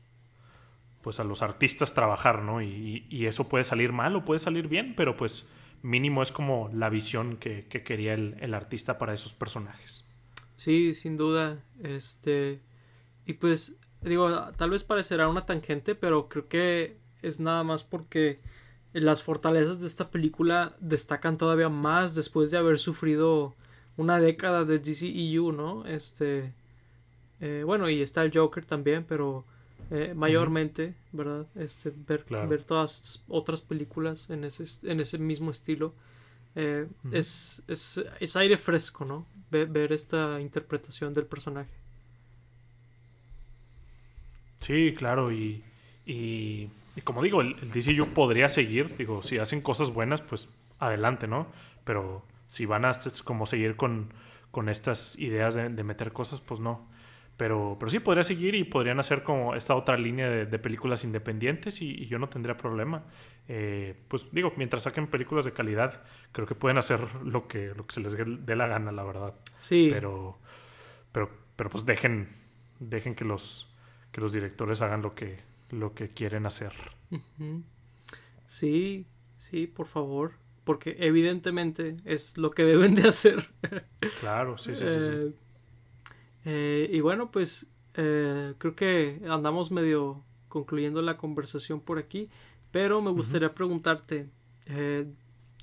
pues a los artistas trabajar, ¿no? Y, eso puede salir mal o puede salir bien, pero pues mínimo es como la visión que, quería el, artista para esos personajes. Sí, sin duda. Este. Y pues, digo, tal vez parecerá una tangente, pero creo que es nada más porque las fortalezas de esta película destacan todavía más después de haber sufrido una década de DCEU, ¿no? Este, eh, bueno, y está el Joker también, pero eh, mayormente, ¿verdad? Este, ver, ver todas otras películas en ese, en ese mismo estilo. Eh, es, es, es, aire fresco, ¿no? Ver, esta interpretación del personaje. Sí, claro, y, y, como digo, el, el, DCU podría seguir, digo, si hacen cosas buenas, pues adelante, ¿no? Pero si van a como seguir con, con estas ideas de, de meter cosas, pues no. Pero, pero sí, podría seguir y podrían hacer como esta otra línea de, películas independientes y, yo no tendría problema. Eh, pues digo, mientras saquen películas de calidad, creo que pueden hacer lo que, lo que se les dé la gana, la verdad. Sí. Pero, pero, pero pues dejen, dejen que los, que los directores hagan lo que, lo que quieren hacer. Sí, sí, por favor. Porque evidentemente es lo que deben de hacer. Claro, sí, sí, sí. sí. Eh, eh, y bueno, pues eh, creo que andamos medio concluyendo la conversación por aquí, pero me gustaría preguntarte,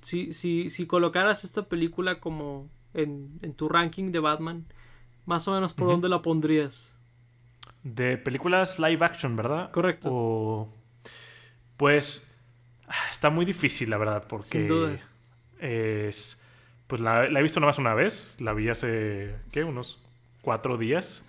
si, si, si, colocaras esta película como en, tu ranking de Batman, más o menos por dónde la pondrías? De películas live action, ¿verdad? Correcto. Pues está muy difícil, la verdad, porque Sin duda. es... Pues la, la he visto nada más una vez, la vi hace, ¿qué? Unos cuatro días.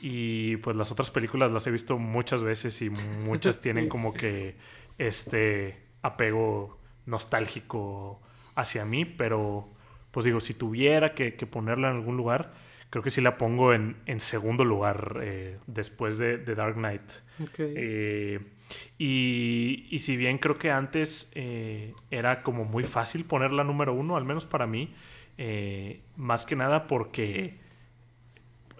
Y pues las otras películas las he visto muchas veces y muchas (laughs) tienen como que este apego nostálgico hacia mí, pero pues digo, si tuviera que, ponerla en algún lugar, creo que sí la pongo en, segundo lugar eh, después de, Dark Knight. Eh, y, si bien creo que antes eh, era como muy fácil ponerla número uno, al menos para mí, más que nada porque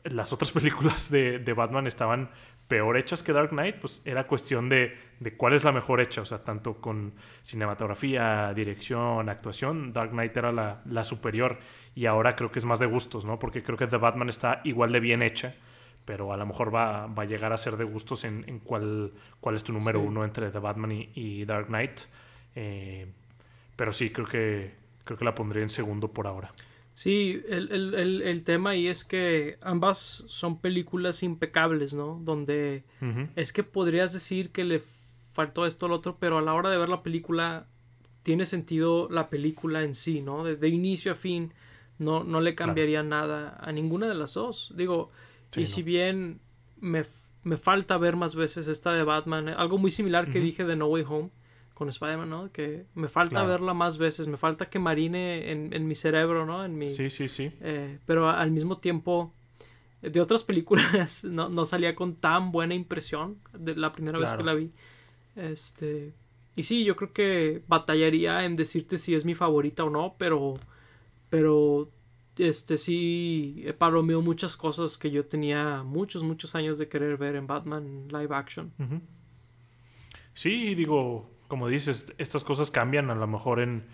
las otras (laughs) películas de, Batman estaban peor hechas que Dark Knight, pues era cuestión de, cuál es la mejor hecha, o sea, tanto con cinematografía, dirección, actuación, Dark Knight era la, superior. Y ahora creo que es más de gustos, ¿no? Porque creo que The Batman está igual de bien hecha, pero a lo mejor va, a llegar a ser de gustos en, cuál, cuál es tu número uno entre The Batman y, Dark Knight. Eh, pero sí, creo que, creo que la pondría en segundo por ahora. Sí, el, el, el, tema ahí es que ambas son películas impecables, ¿no? Donde es que podrías decir que le faltó esto o lo otro, pero a la hora de ver la película tiene sentido la película en sí, ¿no? De, inicio a fin no, no le cambiaría nada a ninguna de las dos. Digo, y si bien me, me, falta ver más veces esta de Batman, algo muy similar que dije de No Way Home, con Spider-Man, ¿no? Que me falta verla más veces, me falta que marine en, mi cerebro, ¿no? En mi, sí, sí, sí. Eh, pero al mismo tiempo, de otras películas (laughs) no, salía con tan buena impresión de la primera vez que la vi. Este, y sí, yo creo que batallaría en decirte si es mi favorita o no, pero, pero, este, sí, palomeó muchas cosas que yo tenía muchos, muchos años de querer ver en Batman live action. Sí, digo, como dices, estas cosas cambian a lo mejor en,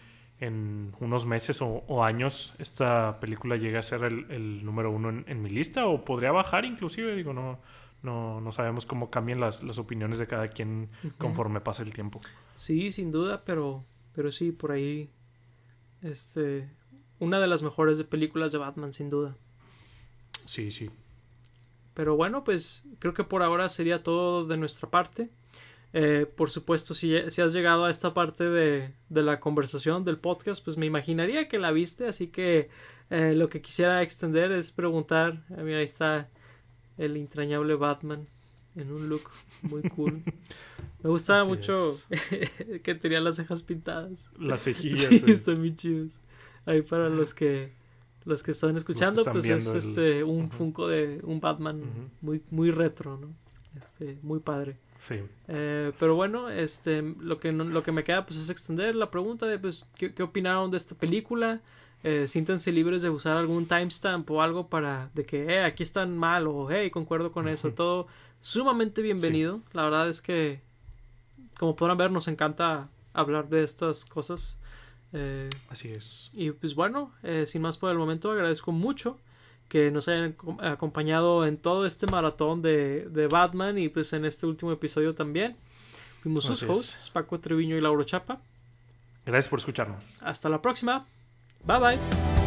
en unos meses o, años esta película llega a ser el, número uno en, mi lista o podría bajar inclusive, digo, no, no, no sabemos cómo cambian las, las opiniones de cada quien conforme pasa el tiempo. Sí, sin duda, pero, pero sí, por ahí, este, una de las mejores de películas de Batman, sin duda. Sí, sí. Pero bueno, pues creo que por ahora sería todo de nuestra parte. Eh, por supuesto, si, si, has llegado a esta parte de, de, la conversación del podcast, pues me imaginaría que la viste, así que eh, lo que quisiera extender es preguntar, eh, mira, ahí está el entrañable Batman en un look muy cool. (laughs) Me gustaba mucho (laughs) que tenía las cejas pintadas. Las (laughs) cejillas. Sí, están muy chidas. Ahí para los que los que están escuchando, pues es este un Funko de un Batman muy muy retro, ¿no? Este, muy padre. Sí. Eh, pero bueno, este, lo que, lo que me queda pues es extender la pregunta de pues, ¿qué, qué opinaron de esta película? Eh, siéntense libres de usar algún timestamp o algo para de que eh, aquí están mal o hey, concuerdo con eso. Todo sumamente bienvenido. La verdad es que, como podrán ver, nos encanta hablar de estas cosas. Eh, Así es. Y pues bueno, eh, sin más por el momento, agradezco mucho que nos hayan acompañado en todo este maratón de, de Batman y pues en este último episodio también. Fuimos sus hosts, Paco Treviño y Lauro Chapa. Gracias por escucharnos. Hasta la próxima. Bye bye.